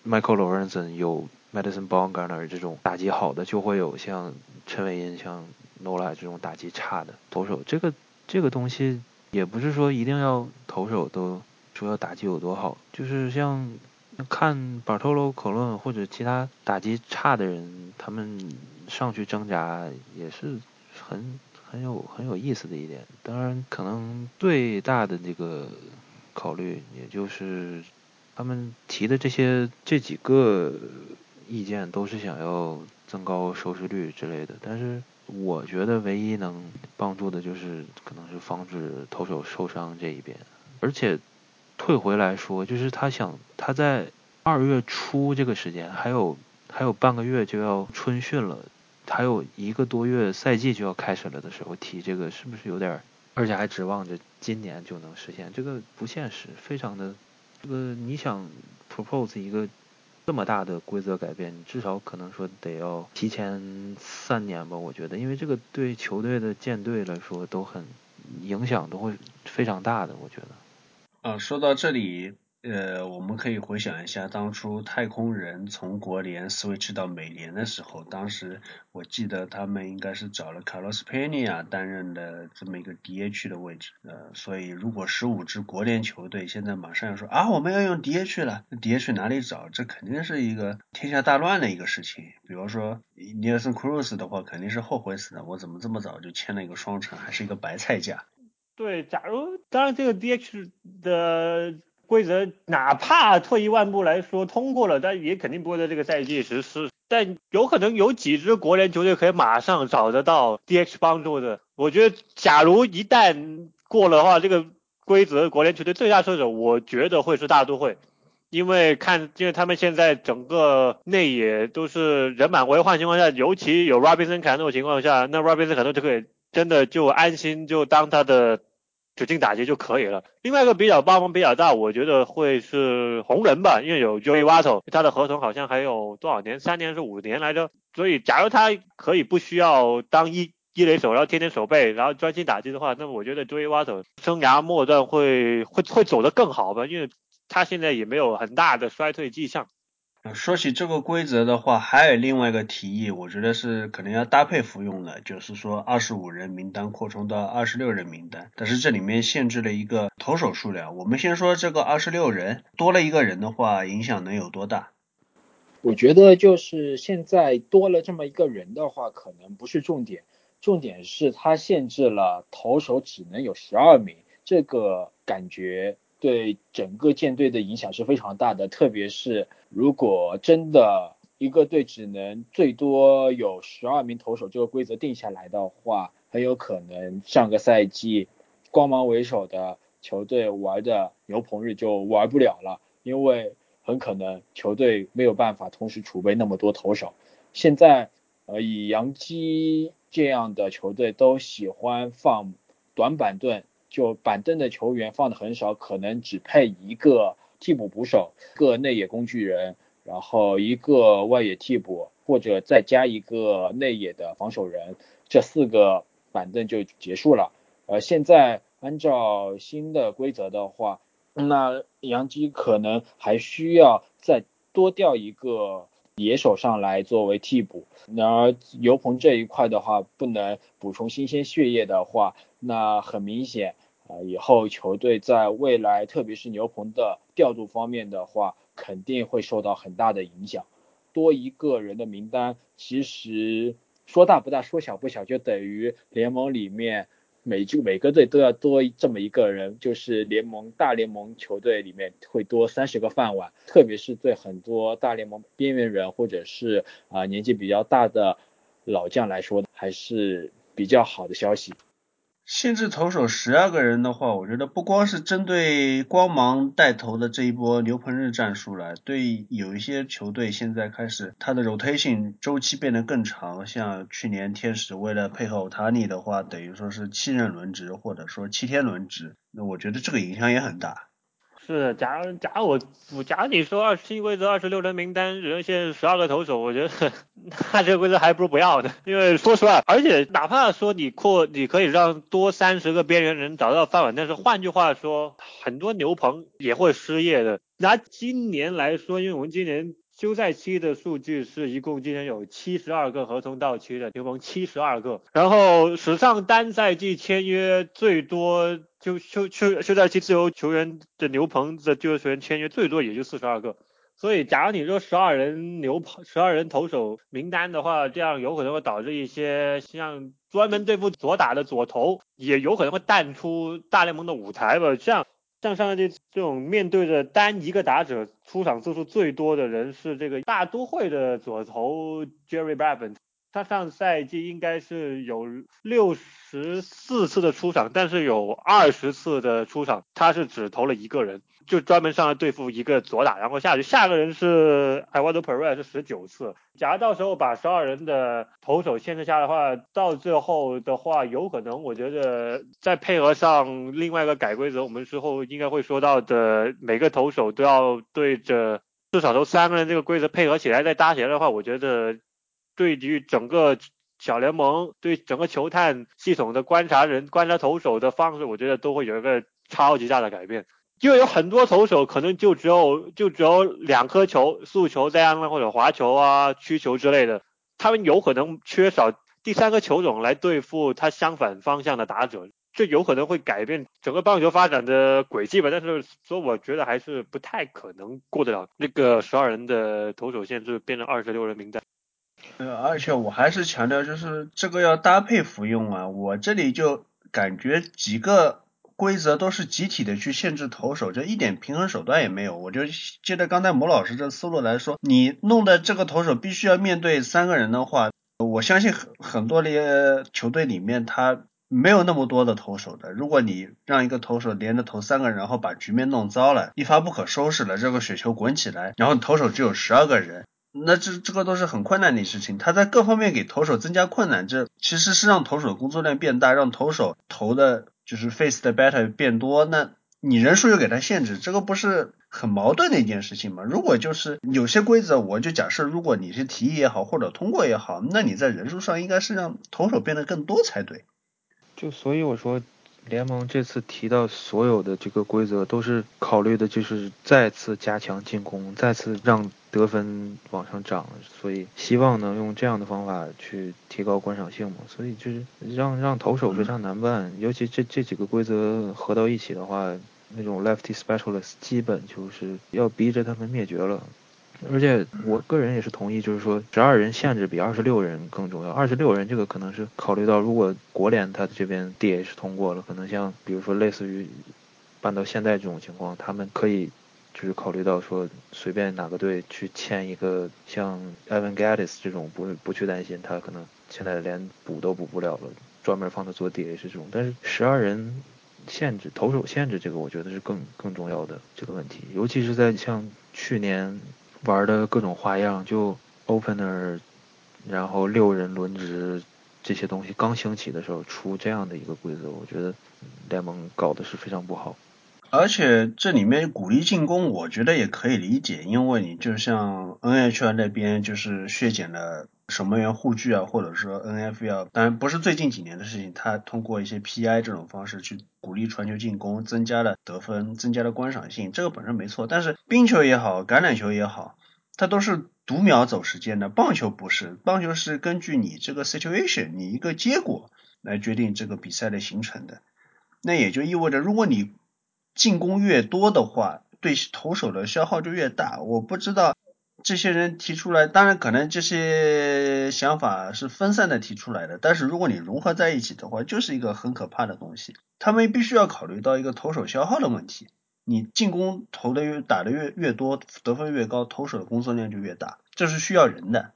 Michael Lorenzen，有 Madison Bumgarner 这种打击好的，就会有像陈伟英、像 Nola 这种打击差的投手，这个。这个东西也不是说一定要投手都说要打击有多好，就是像看巴托罗口论或者其他打击差的人，他们上去挣扎也是很很有很有意思的一点。当然，可能最大的这个考虑，也就是他们提的这些这几个意见，都是想要增高收视率之类的，但是。我觉得唯一能帮助的就是可能是防止投手受伤这一边，而且退回来说，就是他想他在二月初这个时间还有还有半个月就要春训了，还有一个多月赛季就要开始了的时候提这个是不是有点，而且还指望着今年就能实现，这个不现实，非常的这个你想 propose 一个。这么大的规则改变，你至少可能说得要提前三年吧，我觉得，因为这个对球队的舰队来说都很影响，都会非常大的，我觉得。啊，说到这里。呃，我们可以回想一下，当初太空人从国联 switch 到美联的时候，当时我记得他们应该是找了 Carlos Pena 担任的这么一个 DH 的位置。呃，所以如果十五支国联球队现在马上要说啊，我们要用 DH 了，DH 哪里找？这肯定是一个天下大乱的一个事情。比如说 Nelson Cruz 的话，肯定是后悔死的，我怎么这么早就签了一个双城，还是一个白菜价？对，假如当然这个 DH 的。规则哪怕退一万步来说通过了，但也肯定不会在这个赛季实施。但有可能有几支国联球队可以马上找得到 DH 帮助的。我觉得，假如一旦过了的话，这个规则国联球队最佳射手，我觉得会是大都会，因为看，因为他们现在整个内野都是人满为患情况下，尤其有 Robinson 凯诺的情况下，那 Robinson 凯诺就可以真的就安心就当他的指定打击就可以了。另外一个比较帮忙比较大，我觉得会是红人吧，因为有 Joey Votto，他的合同好像还有多少年，三年是五年来着，所以假如他可以不需要当一。一垒手，然后天天守备，然后专心打击的话，那么我觉得 Joey Votto 生涯末段会会会走得更好吧，因为他现在也没有很大的衰退迹象。说起这个规则的话，还有另外一个提议，我觉得是可能要搭配服用的，就是说二十五人名单扩充到二十六人名单，但是这里面限制了一个投手数量。我们先说这个二十六人多了一个人的话，影响能有多大？我觉得就是现在多了这么一个人的话，可能不是重点。重点是它限制了投手只能有十二名，这个感觉对整个舰队的影响是非常大的。特别是如果真的一个队只能最多有十二名投手这个规则定下来的话，很有可能上个赛季光芒为首的球队玩的牛棚日就玩不了了，因为很可能球队没有办法同时储备那么多投手。现在呃以杨基。这样的球队都喜欢放短板盾，就板凳的球员放的很少，可能只配一个替补捕手，个内野工具人，然后一个外野替补，或者再加一个内野的防守人，这四个板凳就结束了。呃，现在按照新的规则的话，那杨基可能还需要再多调一个。野手上来作为替补，然而牛棚这一块的话，不能补充新鲜血液的话，那很明显啊，以后球队在未来，特别是牛棚的调度方面的话，肯定会受到很大的影响。多一个人的名单，其实说大不大，说小不小，就等于联盟里面。每就每个队都要多这么一个人，就是联盟大联盟球队里面会多三十个饭碗，特别是对很多大联盟边缘人或者是啊年纪比较大的老将来说，还是比较好的消息。限制投手十二个人的话，我觉得不光是针对光芒带头的这一波牛棚日战术了，对有一些球队现在开始它的 rotation 周期变得更长，像去年天使为了配合塔尼的话，等于说是七人轮值或者说七天轮值，那我觉得这个影响也很大。是，假如假如我，假如你说二十七规则二十六人名单，人限十二个投手，我觉得 那这个规则还不如不要呢。因为说实话，而且哪怕说你扩，你可以让多三十个边缘人找到饭碗，但是换句话说，很多牛棚也会失业的。拿今年来说，因为我们今年。休赛期的数据是一共今年有七十二个合同到期的牛棚，七十二个。然后史上单赛季签约最多就休休休赛期自由球员的牛棚的自由球员签约最多也就四十二个。所以，假如你说十二人牛棚、十二人投手名单的话，这样有可能会导致一些像专门对付左打的左投，也有可能会淡出大联盟的舞台吧。像像上赛季这种面对着单一个打者出场次数最多的人是这个大都会的左投 Jerry Brabant，他上赛季应该是有六十四次的出场，但是有二十次的出场他是只投了一个人。就专门上来对付一个左打，然后下去，下个人是 i w a d o Perez 是十九次。假如到时候把十二人的投手限制下的话，到最后的话，有可能我觉得再配合上另外一个改规则，我们之后应该会说到的，每个投手都要对着至少投三个人这个规则配合起来再搭起来的话，我觉得对于整个小联盟对整个球探系统的观察人观察投手的方式，我觉得都会有一个超级大的改变。因为有很多投手可能就只有就只有两颗球，速球这样或者滑球啊、曲球之类的，他们有可能缺少第三个球种来对付他相反方向的打者，这有可能会改变整个棒球发展的轨迹吧。但是说我觉得还是不太可能过得了那个十二人的投手线，就变成二十六人名单。呃，而且我还是强调，就是这个要搭配服用啊。我这里就感觉几个。规则都是集体的去限制投手，就一点平衡手段也没有。我就接着刚才摩老师这思路来说，你弄的这个投手必须要面对三个人的话，我相信很很多的球队里面，他没有那么多的投手的。如果你让一个投手连着投三个人，然后把局面弄糟了，一发不可收拾了，这个雪球滚起来，然后投手只有十二个人，那这这个都是很困难的事情。他在各方面给投手增加困难，这其实是让投手的工作量变大，让投手投的就是 face 的 batter 变多。那你人数又给他限制，这个不是很矛盾的一件事情吗？如果就是有些规则，我就假设，如果你是提议也好，或者通过也好，那你在人数上应该是让投手变得更多才对。就所以我说，联盟这次提到所有的这个规则，都是考虑的就是再次加强进攻，再次让得分往上涨，所以希望能用这样的方法去提高观赏性嘛。所以就是让让投手非常难办，尤其这这几个规则合到一起的话，那种 lefty specialist 基本就是要逼着他们灭绝了。而且我个人也是同意，就是说十二人限制比二十六人更重要。二十六人这个可能是考虑到，如果国联他这边 DH 通过了，可能像比如说类似于办到现在这种情况，他们可以就是考虑到说随便哪个队去签一个像 Evan Gattis 这种，不不去担心他可能现在连补都补不了了，专门放他做 DH 这种。但是十二人限制投手限制这个，我觉得是更更重要的这个问题，尤其是在像去年。玩的各种花样，就 opener，然后六人轮值这些东西刚兴起的时候出这样的一个规则，我觉得联盟搞的是非常不好。而且这里面鼓励进攻，我觉得也可以理解，因为你就像 NHL 那边就是削减了。守门员护具啊，或者说 NFL，当然不是最近几年的事情，他通过一些 PI 这种方式去鼓励传球进攻，增加了得分，增加了观赏性，这个本身没错。但是冰球也好，橄榄球也好，它都是读秒走时间的，棒球不是，棒球是根据你这个 situation，你一个结果来决定这个比赛的形成的。那也就意味着，如果你进攻越多的话，对投手的消耗就越大。我不知道。这些人提出来，当然可能这些想法是分散的提出来的，但是如果你融合在一起的话，就是一个很可怕的东西。他们必须要考虑到一个投手消耗的问题，你进攻投的越打的越越多，得分越高，投手的工作量就越大，这是需要人的。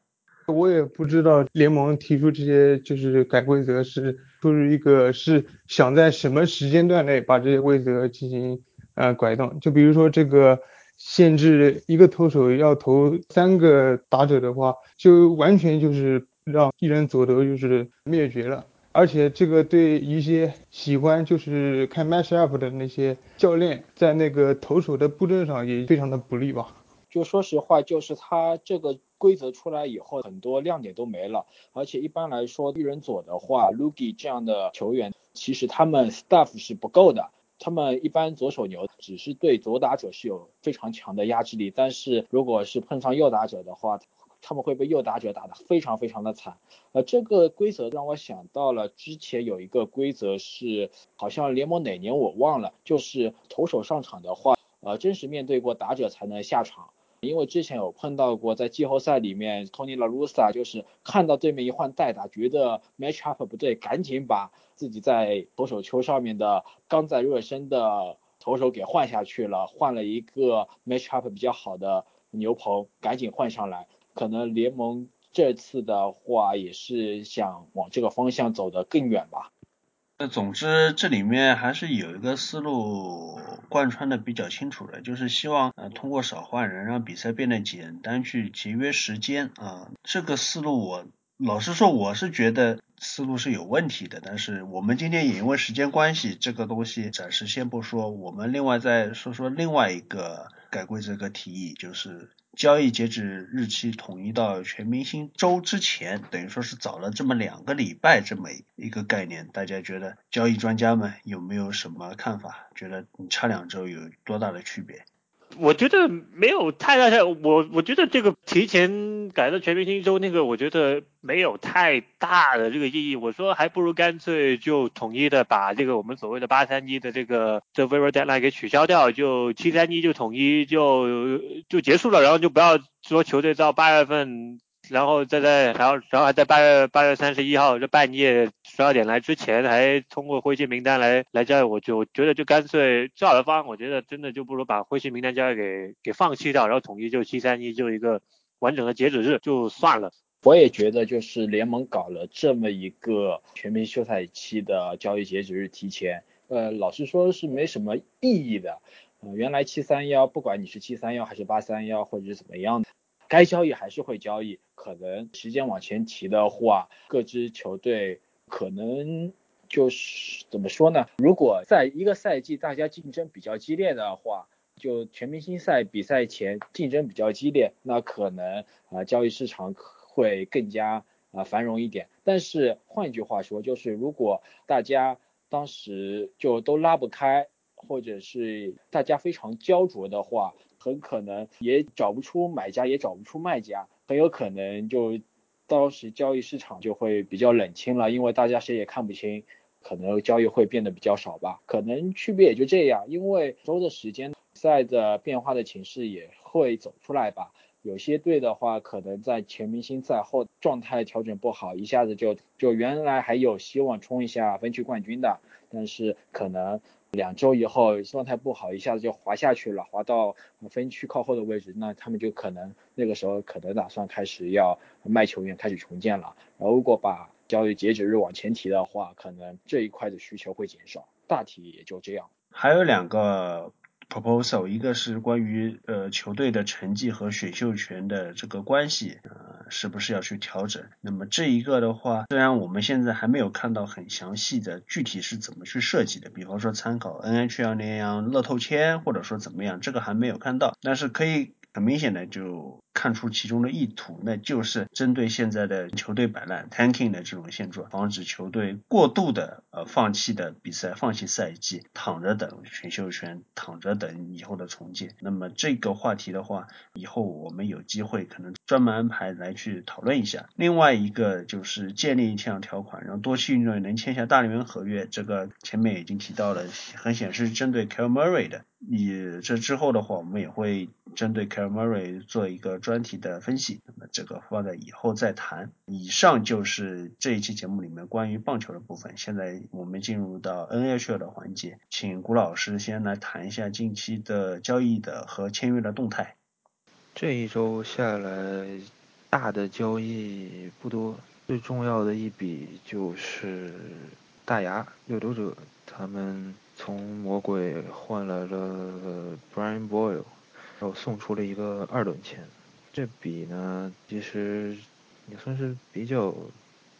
我也不知道联盟提出这些就是改规则是出于一个是想在什么时间段内把这些规则进行呃改动，就比如说这个。限制一个投手要投三个打者的话，就完全就是让一人左投就是灭绝了。而且这个对一些喜欢就是看 match up 的那些教练，在那个投手的布阵上也非常的不利吧。就说实话，就是他这个规则出来以后，很多亮点都没了。而且一般来说，一人左的话 l u g i 这样的球员，其实他们 staff 是不够的。他们一般左手牛只是对左打者是有非常强的压制力，但是如果是碰上右打者的话，他们会被右打者打得非常非常的惨。呃，这个规则让我想到了之前有一个规则是，好像联盟哪年我忘了，就是投手上场的话，呃，真实面对过打者才能下场。因为之前有碰到过，在季后赛里面，Tony La Russa 就是看到对面一换代打，觉得 match up 不对，赶紧把自己在投手球上面的刚在热身的投手给换下去了，换了一个 match up 比较好的牛棚，赶紧换上来。可能联盟这次的话也是想往这个方向走得更远吧。那总之，这里面还是有一个思路贯穿的比较清楚的，就是希望呃通过少换人，让比赛变得简单，去节约时间啊。这个思路我老实说，我是觉得思路是有问题的。但是我们今天也因为时间关系，这个东西暂时先不说，我们另外再说说另外一个改规则个提议，就是。交易截止日期统一到全明星周之前，等于说是早了这么两个礼拜，这么一个概念，大家觉得交易专家们有没有什么看法？觉得你差两周有多大的区别？我觉得没有太大太，我我觉得这个提前改到全明星周那个，我觉得没有太大的这个意义。我说还不如干脆就统一的把这个我们所谓的八三一的这个这 v e r deadline 给取消掉，就七三一就统一就就结束了，然后就不要说球队到八月份。然后再在，然后然后还在八月八月三十一号这半夜十二点来之前，还通过灰心名单来来交易，我就觉得就干脆最好的方案，我觉得真的就不如把灰心名单交易给给放弃掉，然后统一就七三一就一个完整的截止日就算了。我也觉得，就是联盟搞了这么一个全民休赛期的交易截止日提前，呃，老实说是没什么意义的。呃，原来七三幺，不管你是七三幺还是八三幺，或者是怎么样的，该交易还是会交易。可能时间往前提的话，各支球队可能就是怎么说呢？如果在一个赛季大家竞争比较激烈的话，就全明星赛比赛前竞争比较激烈，那可能啊交易市场会更加啊繁荣一点。但是换句话说，就是如果大家当时就都拉不开，或者是大家非常焦灼的话，很可能也找不出买家，也找不出卖家，很有可能就当时交易市场就会比较冷清了，因为大家谁也看不清，可能交易会变得比较少吧。可能区别也就这样，因为周的时间赛的变化的情势也会走出来吧。有些队的话，可能在全明星赛后状态调整不好，一下子就就原来还有希望冲一下分区冠军的，但是可能。两周以后状态不好，一下子就滑下去了，滑到分区靠后的位置，那他们就可能那个时候可能打算开始要卖球员，开始重建了。然后如果把交易截止日往前提的话，可能这一块的需求会减少，大体也就这样。还有两个。Proposal 一个是关于呃球队的成绩和选秀权的这个关系，呃是不是要去调整？那么这一个的话，虽然我们现在还没有看到很详细的具体是怎么去设计的，比方说参考 NHL 那样乐透签，或者说怎么样，这个还没有看到，但是可以很明显的就。看出其中的意图，那就是针对现在的球队摆烂 tanking 的这种现状，防止球队过度的呃放弃的比赛，放弃赛季，躺着等选秀权，躺着等以后的重建。那么这个话题的话，以后我们有机会可能专门安排来去讨论一下。另外一个就是建立这样条款，让多期运动员能签下大联盟合约，这个前面已经提到了，很显是针对 k a l Murray 的。你这之后的话，我们也会针对 k a l Murray 做一个专。题的分析，那么这个放在以后再谈。以上就是这一期节目里面关于棒球的部分。现在我们进入到 NHL 的环节，请古老师先来谈一下近期的交易的和签约的动态。这一周下来，大的交易不多，最重要的一笔就是大牙掠夺者，他们从魔鬼换来了 Brian Boyle，然后送出了一个二轮签。这笔呢，其实也算是比较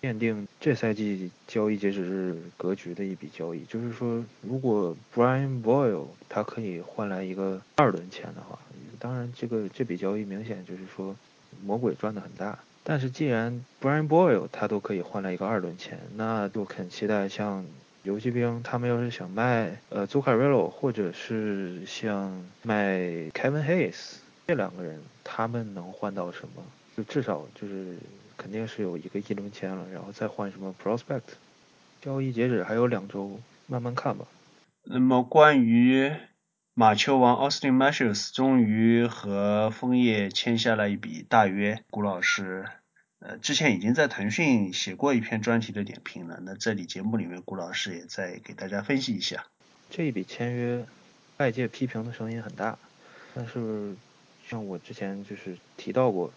奠定这赛季交易截止日格局的一笔交易。就是说，如果 Brian Boyle 他可以换来一个二轮签的话，当然这个这笔交易明显就是说魔鬼赚的很大。但是既然 Brian Boyle 他都可以换来一个二轮签，那就很期待像游骑兵他们要是想卖呃 Zuccarello，或者是像卖 Kevin Hayes。这两个人他们能换到什么？就至少就是肯定是有一个一轮签了，然后再换什么 prospect。交易截止还有两周，慢慢看吧。那么关于马球王 Austin Matthews 终于和枫叶签下了一笔大约，古老师呃之前已经在腾讯写过一篇专题的点评了，那这里节目里面古老师也再给大家分析一下。这一笔签约，外界批评的声音很大，但是。像我之前就是提到过，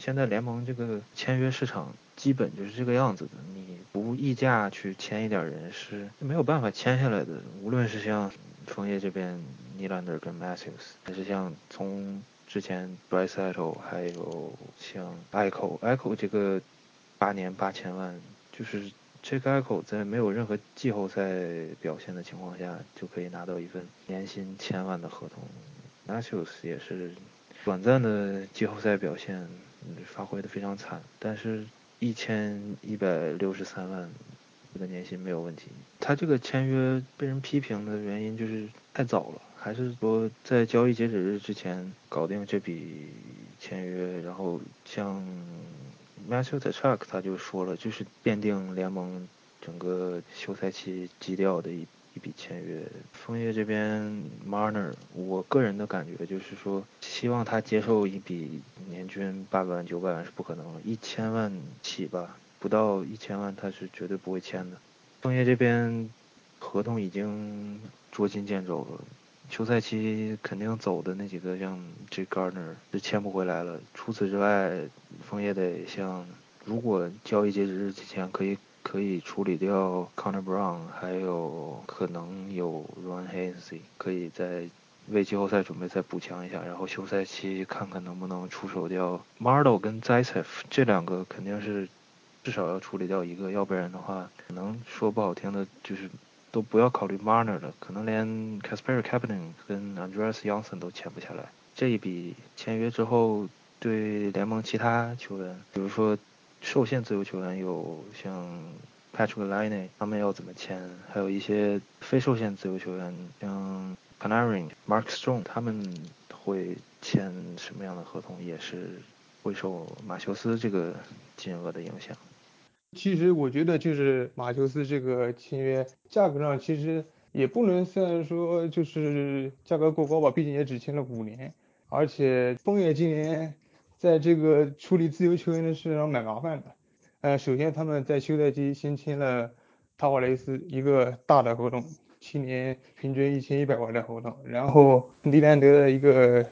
现在联盟这个签约市场基本就是这个样子的，你不溢价去签一点人是没有办法签下来的。无论是像枫叶这边尼兰德跟 Matthews，还是像从之前 Bryce i t o 还有像 Echo，Echo 这个八年八千万，就是这个 Echo 在没有任何季后赛表现的情况下，就可以拿到一份年薪千万的合同。Matthews 也是。短暂的季后赛表现，发挥的非常惨，但是一千一百六十三万这个年薪没有问题。他这个签约被人批评的原因就是太早了，还是说在交易截止日之前搞定这笔签约？然后像 Matthew t c h u k 他就说了，就是奠定联盟整个休赛期基调的一。一笔签约，枫叶这边 Marner，我个人的感觉就是说，希望他接受一笔年均八百万九百万是不可能了，一千万起吧，不到一千万他是绝对不会签的。枫叶这边合同已经捉襟见肘了，休赛期肯定走的那几个像 J Gardner 是签不回来了。除此之外，枫叶得像如果交易截止日之前可以可以处理掉 Connor Brown，还有可能有 Ron h a n s e y 可以在为季后赛准备再补强一下，然后休赛期看看能不能出手掉 Mardo 跟 Zaitsev 这两个肯定是至少要处理掉一个，要不然的话，可能说不好听的，就是都不要考虑 Marner 了，可能连 Casper k a p e n n 跟 Andreas Johnson 都签不下来。这一笔签约之后，对联盟其他球员，比如说受限自由球员有像 Patrick Line，他们要怎么签？还有一些非受限自由球员，像 Panarin、Mark Strong，他们会签什么样的合同？也是会受马修斯这个金额的影响。其实我觉得就是马修斯这个签约价格上，其实也不能算说就是价格过高吧，毕竟也只签了五年。而且枫叶今年在这个处理自由球员的事上蛮麻烦的。呃，首先他们在休赛期先签了塔瓦雷斯一个大的合同，七年平均一千一百万的合同，然后利兰德的一个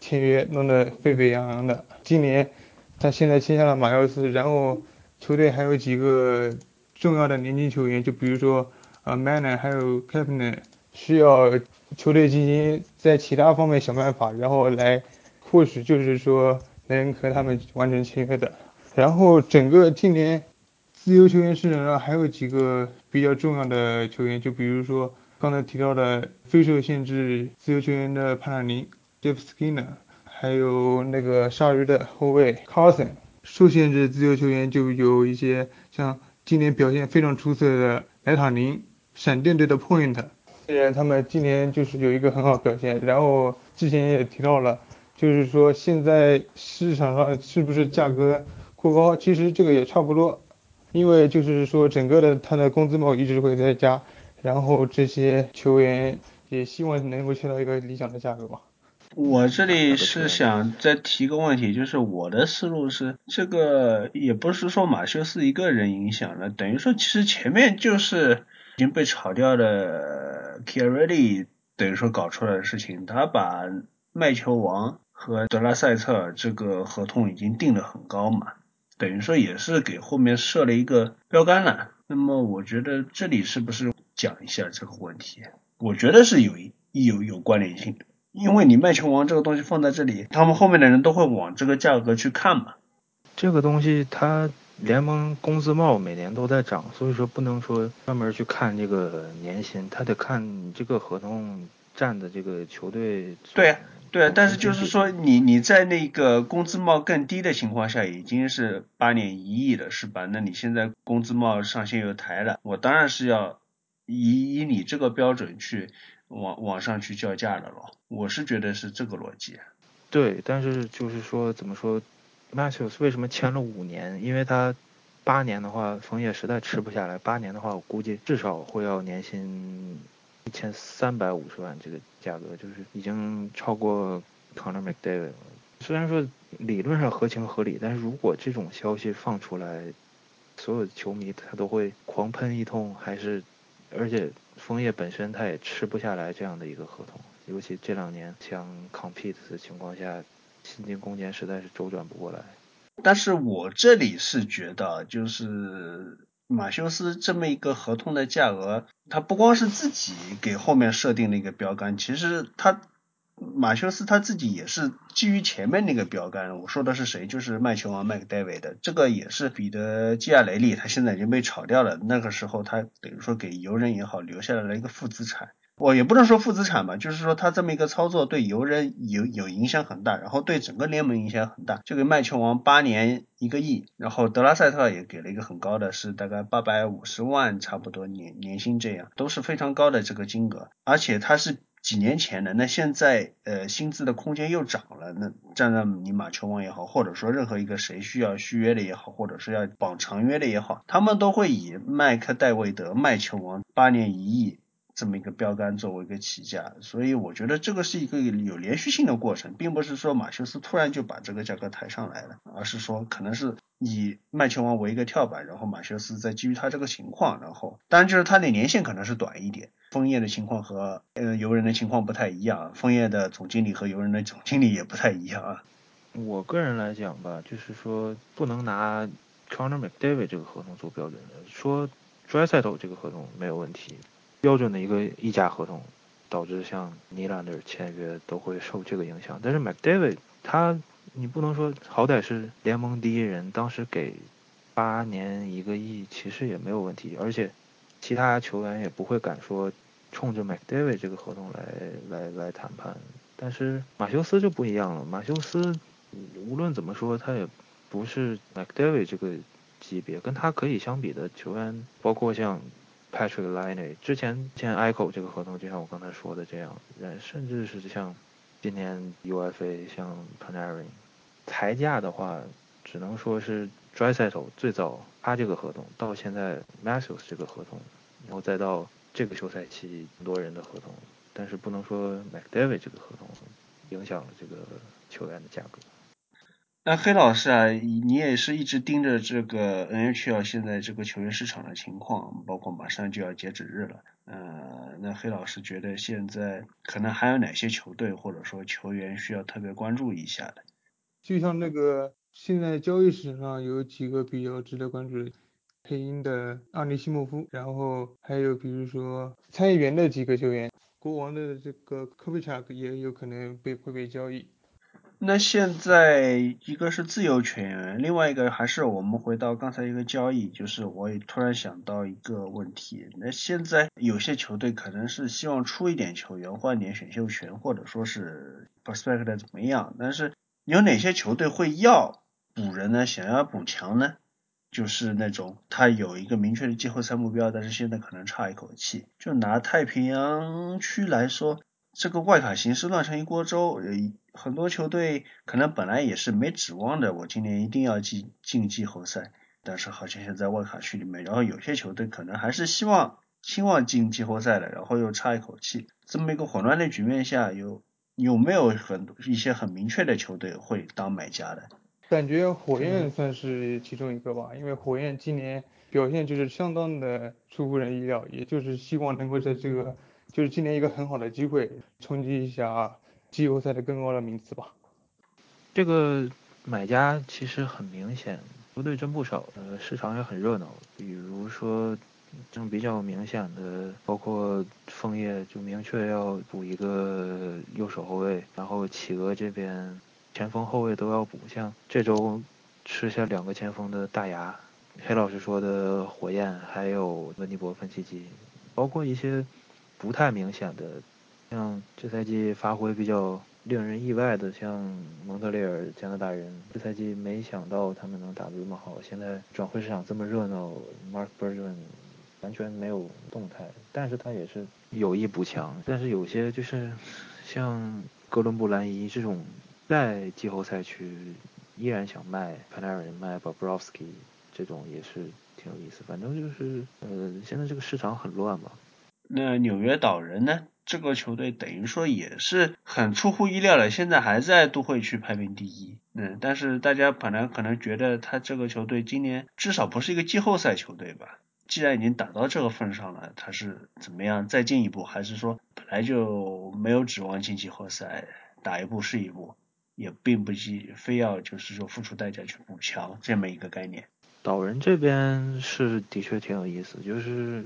签约弄得沸沸扬扬的。今年他现在签下了马修斯，然后球队还有几个重要的年轻球员，就比如说呃 m a n n 还有 c a p t a i n 需要。球队进行在其他方面想办法，然后来或许就是说能和他们完成签约的。然后整个今年自由球员市场上还有几个比较重要的球员，就比如说刚才提到的非受限制自由球员的帕纳林 Jeff Skinner，还有那个鲨鱼的后卫 Carson。受限制自由球员就有一些像今年表现非常出色的莱塔宁，闪电队的 Point。虽然他们今年就是有一个很好表现，然后之前也提到了，就是说现在市场上是不是价格过高？其实这个也差不多，因为就是说整个的他的工资帽一直会在加，然后这些球员也希望能够签到一个理想的价格吧。我这里是想再提个问题，就是我的思路是，这个也不是说马修斯一个人影响了，等于说其实前面就是。已经被炒掉的 k i r e d y 等于说搞出来的事情，他把麦球王和德拉塞特尔这个合同已经定得很高嘛，等于说也是给后面设了一个标杆了。那么我觉得这里是不是讲一下这个问题？我觉得是有有有关联性的，因为你麦球王这个东西放在这里，他们后面的人都会往这个价格去看嘛。这个东西它。联盟工资帽每年都在涨，所以说不能说专门去看这个年薪，他得看你这个合同占的这个球队。对对，但是就是说你你在那个工资帽更低的情况下，已经是八年一亿了，是吧？那你现在工资帽上限又抬了，我当然是要以以你这个标准去往往上去叫价的咯。我是觉得是这个逻辑。对，但是就是说怎么说？Matthews 为什么签了五年？因为他八年的话，枫叶实在吃不下来。八年的话，我估计至少会要年薪一千三百五十万这个价格，就是已经超过 Conor McDavid 了。虽然说理论上合情合理，但是如果这种消息放出来，所有球迷他都会狂喷一通，还是而且枫叶本身他也吃不下来这样的一个合同，尤其这两年像 compete 的情况下。薪金空间实在是周转不过来，但是我这里是觉得，就是马修斯这么一个合同的价格，他不光是自己给后面设定了一个标杆，其实他马修斯他自己也是基于前面那个标杆。我说的是谁？就是麦球王麦克戴维的，这个也是彼得基亚雷利，他现在已经被炒掉了。那个时候他等于说给游人也好留下来了一个负资产。我也不能说负资产吧，就是说他这么一个操作对游人有有影响很大，然后对整个联盟影响很大。这个麦球王八年一个亿，然后德拉塞特也给了一个很高的，是大概八百五十万差不多年年薪，这样都是非常高的这个金额。而且他是几年前的，那现在呃薪资的空间又涨了，那站在你马球王也好，或者说任何一个谁需要续约的也好，或者是要绑长约的也好，他们都会以麦克戴维德麦球王八年一亿。这么一个标杆作为一个起价，所以我觉得这个是一个有连续性的过程，并不是说马修斯突然就把这个价格抬上来了，而是说可能是以麦球王为一个跳板，然后马修斯再基于他这个情况，然后当然就是他的年限可能是短一点。枫叶的情况和呃游人的情况不太一样，枫叶的总经理和游人的总经理也不太一样啊。我个人来讲吧，就是说不能拿 Conor McDavid 这个合同做标准的，说 d r y s e t 这个合同没有问题，标准的一个溢价合同，导致像尼兰德签约都会受这个影响。但是 McDavid 他，你不能说好歹是联盟第一人，当时给八年一个亿，其实也没有问题，而且其他球员也不会敢说冲着 McDavid 这个合同来来来谈判。但是马修斯就不一样了，马修斯无论怎么说，他也不是 McDavid 这个级别，跟他可以相比的球员，包括像 Patrick Liney 之前签 ECHO 这个合同，就像我刚才说的这样，甚至是像今年 UFA 像 Panarin，抬价的话，只能说是 Drysettle 最早他这个合同，到现在 Matthews 这个合同，然后再到这个休赛期很多人的合同。但是不能说 McDavid 这个合同影响了这个球员的价格。那黑老师啊，你也是一直盯着这个 NHL 现在这个球员市场的情况，包括马上就要截止日了。呃，那黑老师觉得现在可能还有哪些球队或者说球员需要特别关注一下的？就像那个现在交易史上有几个比较值得关注的，配音的阿尼西莫夫，然后还有比如说参议员的几个球员。国王的这个科维查也有可能被会被交易。那现在一个是自由权，另外一个还是我们回到刚才一个交易，就是我也突然想到一个问题。那现在有些球队可能是希望出一点球员换点选秀权，或者说是 prospect 怎么样，但是有哪些球队会要补人呢？想要补强呢？就是那种他有一个明确的季后赛目标，但是现在可能差一口气。就拿太平洋区来说，这个外卡形势乱成一锅粥，很多球队可能本来也是没指望的，我今年一定要进进季后赛，但是好像现在外卡区里面，然后有些球队可能还是希望希望进季后赛的，然后又差一口气，这么一个混乱的局面下，有有没有很一些很明确的球队会当买家的？感觉火焰算是其中一个吧，因为火焰今年表现就是相当的出乎人意料，也就是希望能够在这个就是今年一个很好的机会冲击一下季后赛的更高的名次吧。这个买家其实很明显，球队真不少，市场也很热闹。比如说，这种比较明显的，包括枫叶就明确要补一个右手后卫，然后企鹅这边。前锋后卫都要补，像这周吃下两个前锋的大牙，黑老师说的火焰，还有温尼伯芬奇基，包括一些不太明显的，像这赛季发挥比较令人意外的，像蒙特利尔加拿大人，这赛季没想到他们能打得这么好。现在转会市场这么热闹，Mark Bergman 完全没有动态，但是他也是有意补强。但是有些就是像哥伦布兰伊这种。在季后赛区依然想卖 Panarin 卖 Bobrovsky 这种也是挺有意思，反正就是呃现在这个市场很乱嘛。那纽约岛人呢？这个球队等于说也是很出乎意料的，现在还在都会区排名第一。嗯，但是大家本来可能觉得他这个球队今年至少不是一个季后赛球队吧？既然已经打到这个份上了，他是怎么样再进一步，还是说本来就没有指望进季后赛，打一步是一步？也并不急，非要就是说付出代价去补强这么一个概念。岛人这边是的确挺有意思，就是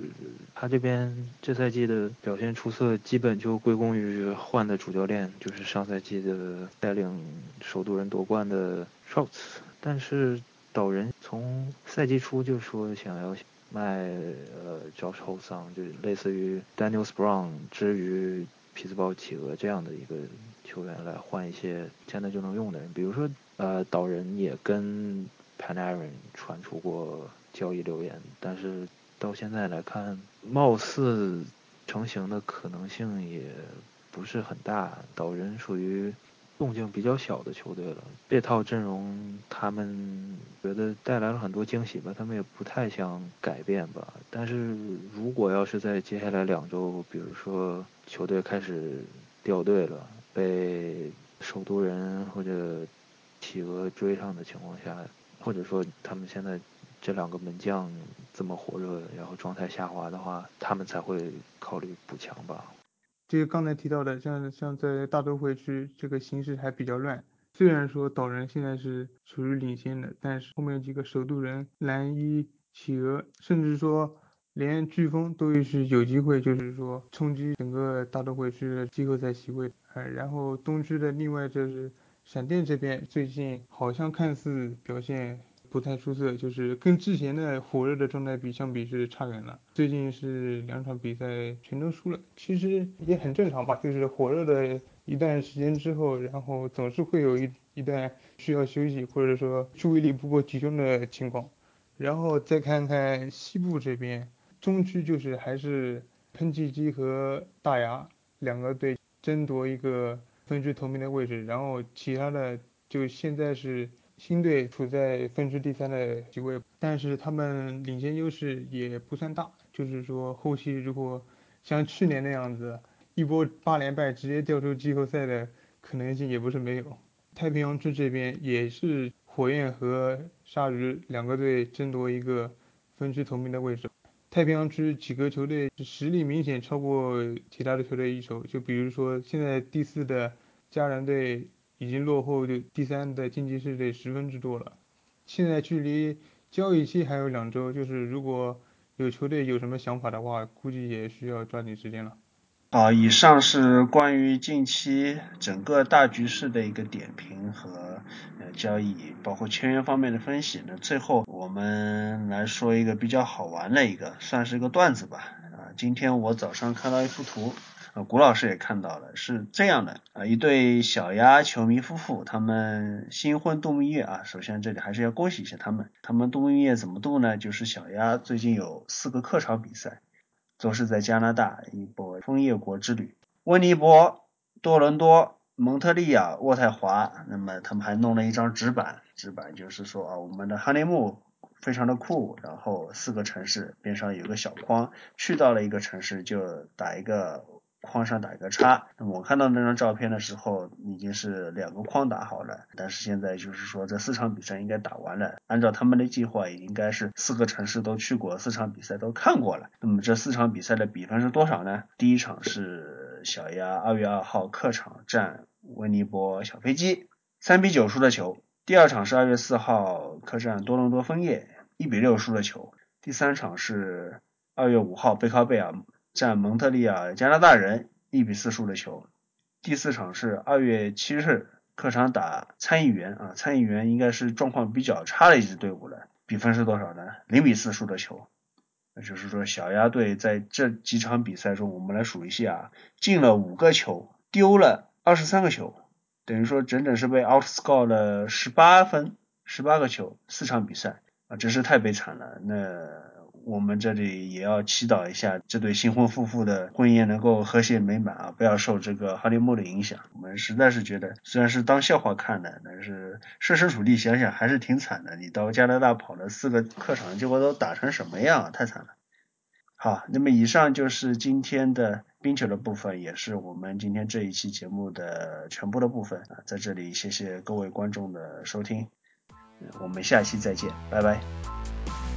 他这边这赛季的表现出色，基本就归功于换的主教练，就是上赛季的带领首都人夺冠的 shultz。但是岛人从赛季初就说想要卖呃 Josh h o s o n 就类似于 Daniel Brown 之于匹兹堡企鹅这样的一个。球员来换一些现在就能用的人，比如说呃岛人也跟 Panarin 传出过交易留言，但是到现在来看，貌似成型的可能性也不是很大。岛人属于动静比较小的球队了，这套阵容他们觉得带来了很多惊喜吧，他们也不太想改变吧。但是如果要是在接下来两周，比如说球队开始掉队了。被首都人或者企鹅追上的情况下，或者说他们现在这两个门将这么火热，然后状态下滑的话，他们才会考虑补强吧。这个刚才提到的，像像在大都会区这个形势还比较乱，虽然说岛人现在是处于领先的，但是后面几个首都人、蓝衣、企鹅，甚至说连飓风都是有机会，就是说冲击整个大都会区的季后赛席位。呃，然后东区的另外就是闪电这边，最近好像看似表现。不太出色，就是跟之前的火热的状态比相比是差远了。最近是两场比赛全都输了，其实也很正常吧。就是火热的一段时间之后，然后总是会有一一段需要休息或者说注意力不够集中的情况。然后再看看西部这边，中区就是还是喷气机和大牙两个队争夺一个分区头名的位置，然后其他的就现在是。新队处在分区第三的席位，但是他们领先优势也不算大，就是说后期如果像去年那样子一波八连败直接掉出季后赛的可能性也不是没有。太平洋区这边也是火焰和鲨鱼两个队争夺一个分区头名的位置。太平洋区几个球队实力明显超过其他的球队一筹，就比如说现在第四的加兰队。已经落后就第三的竞技势队十分之多了，现在距离交易期还有两周，就是如果有球队有什么想法的话，估计也需要抓紧时间了。好，以上是关于近期整个大局势的一个点评和呃交易，包括签约方面的分析。那最后我们来说一个比较好玩的一个，算是一个段子吧。啊，今天我早上看到一幅图。呃，古老师也看到了，是这样的啊，一对小鸭球迷夫妇，他们新婚度蜜月啊。首先这里还是要恭喜一下他们，他们度蜜月怎么度呢？就是小鸭最近有四个客场比赛，都是在加拿大一波枫叶国之旅，温尼伯、多伦多、蒙特利尔、渥太华。那么他们还弄了一张纸板，纸板就是说啊，我们的哈雷木非常的酷，然后四个城市边上有个小框，去到了一个城市就打一个。框上打一个叉。那么我看到那张照片的时候，已经是两个框打好了。但是现在就是说这四场比赛应该打完了，按照他们的计划，也应该是四个城市都去过，四场比赛都看过了。那么这四场比赛的比分是多少呢？第一场是小鸭二月二号客场战温尼伯小飞机，三比九输的球。第二场是二月四号客战多伦多枫叶，一比六输的球。第三场是二月五号背靠背啊。在蒙特利尔加拿大人一比四输的球。第四场是二月七日客场打参议员啊，参议员应该是状况比较差的一支队伍了。比分是多少呢？零比四输的球。那就是说小鸭队在这几场比赛中，我们来数一下啊，进了五个球，丢了二十三个球，等于说整整是被 outscore 了十八分，十八个球，四场比赛啊，真是太悲惨了。那。我们这里也要祈祷一下这对新婚夫妇的婚姻能够和谐美满啊，不要受这个哈利木的影响。我们实在是觉得，虽然是当笑话看的，但是设身处地想想还是挺惨的。你到加拿大跑了四个客场，结果都打成什么样，太惨了。好，那么以上就是今天的冰球的部分，也是我们今天这一期节目的全部的部分啊。在这里谢谢各位观众的收听，我们下期再见，拜拜。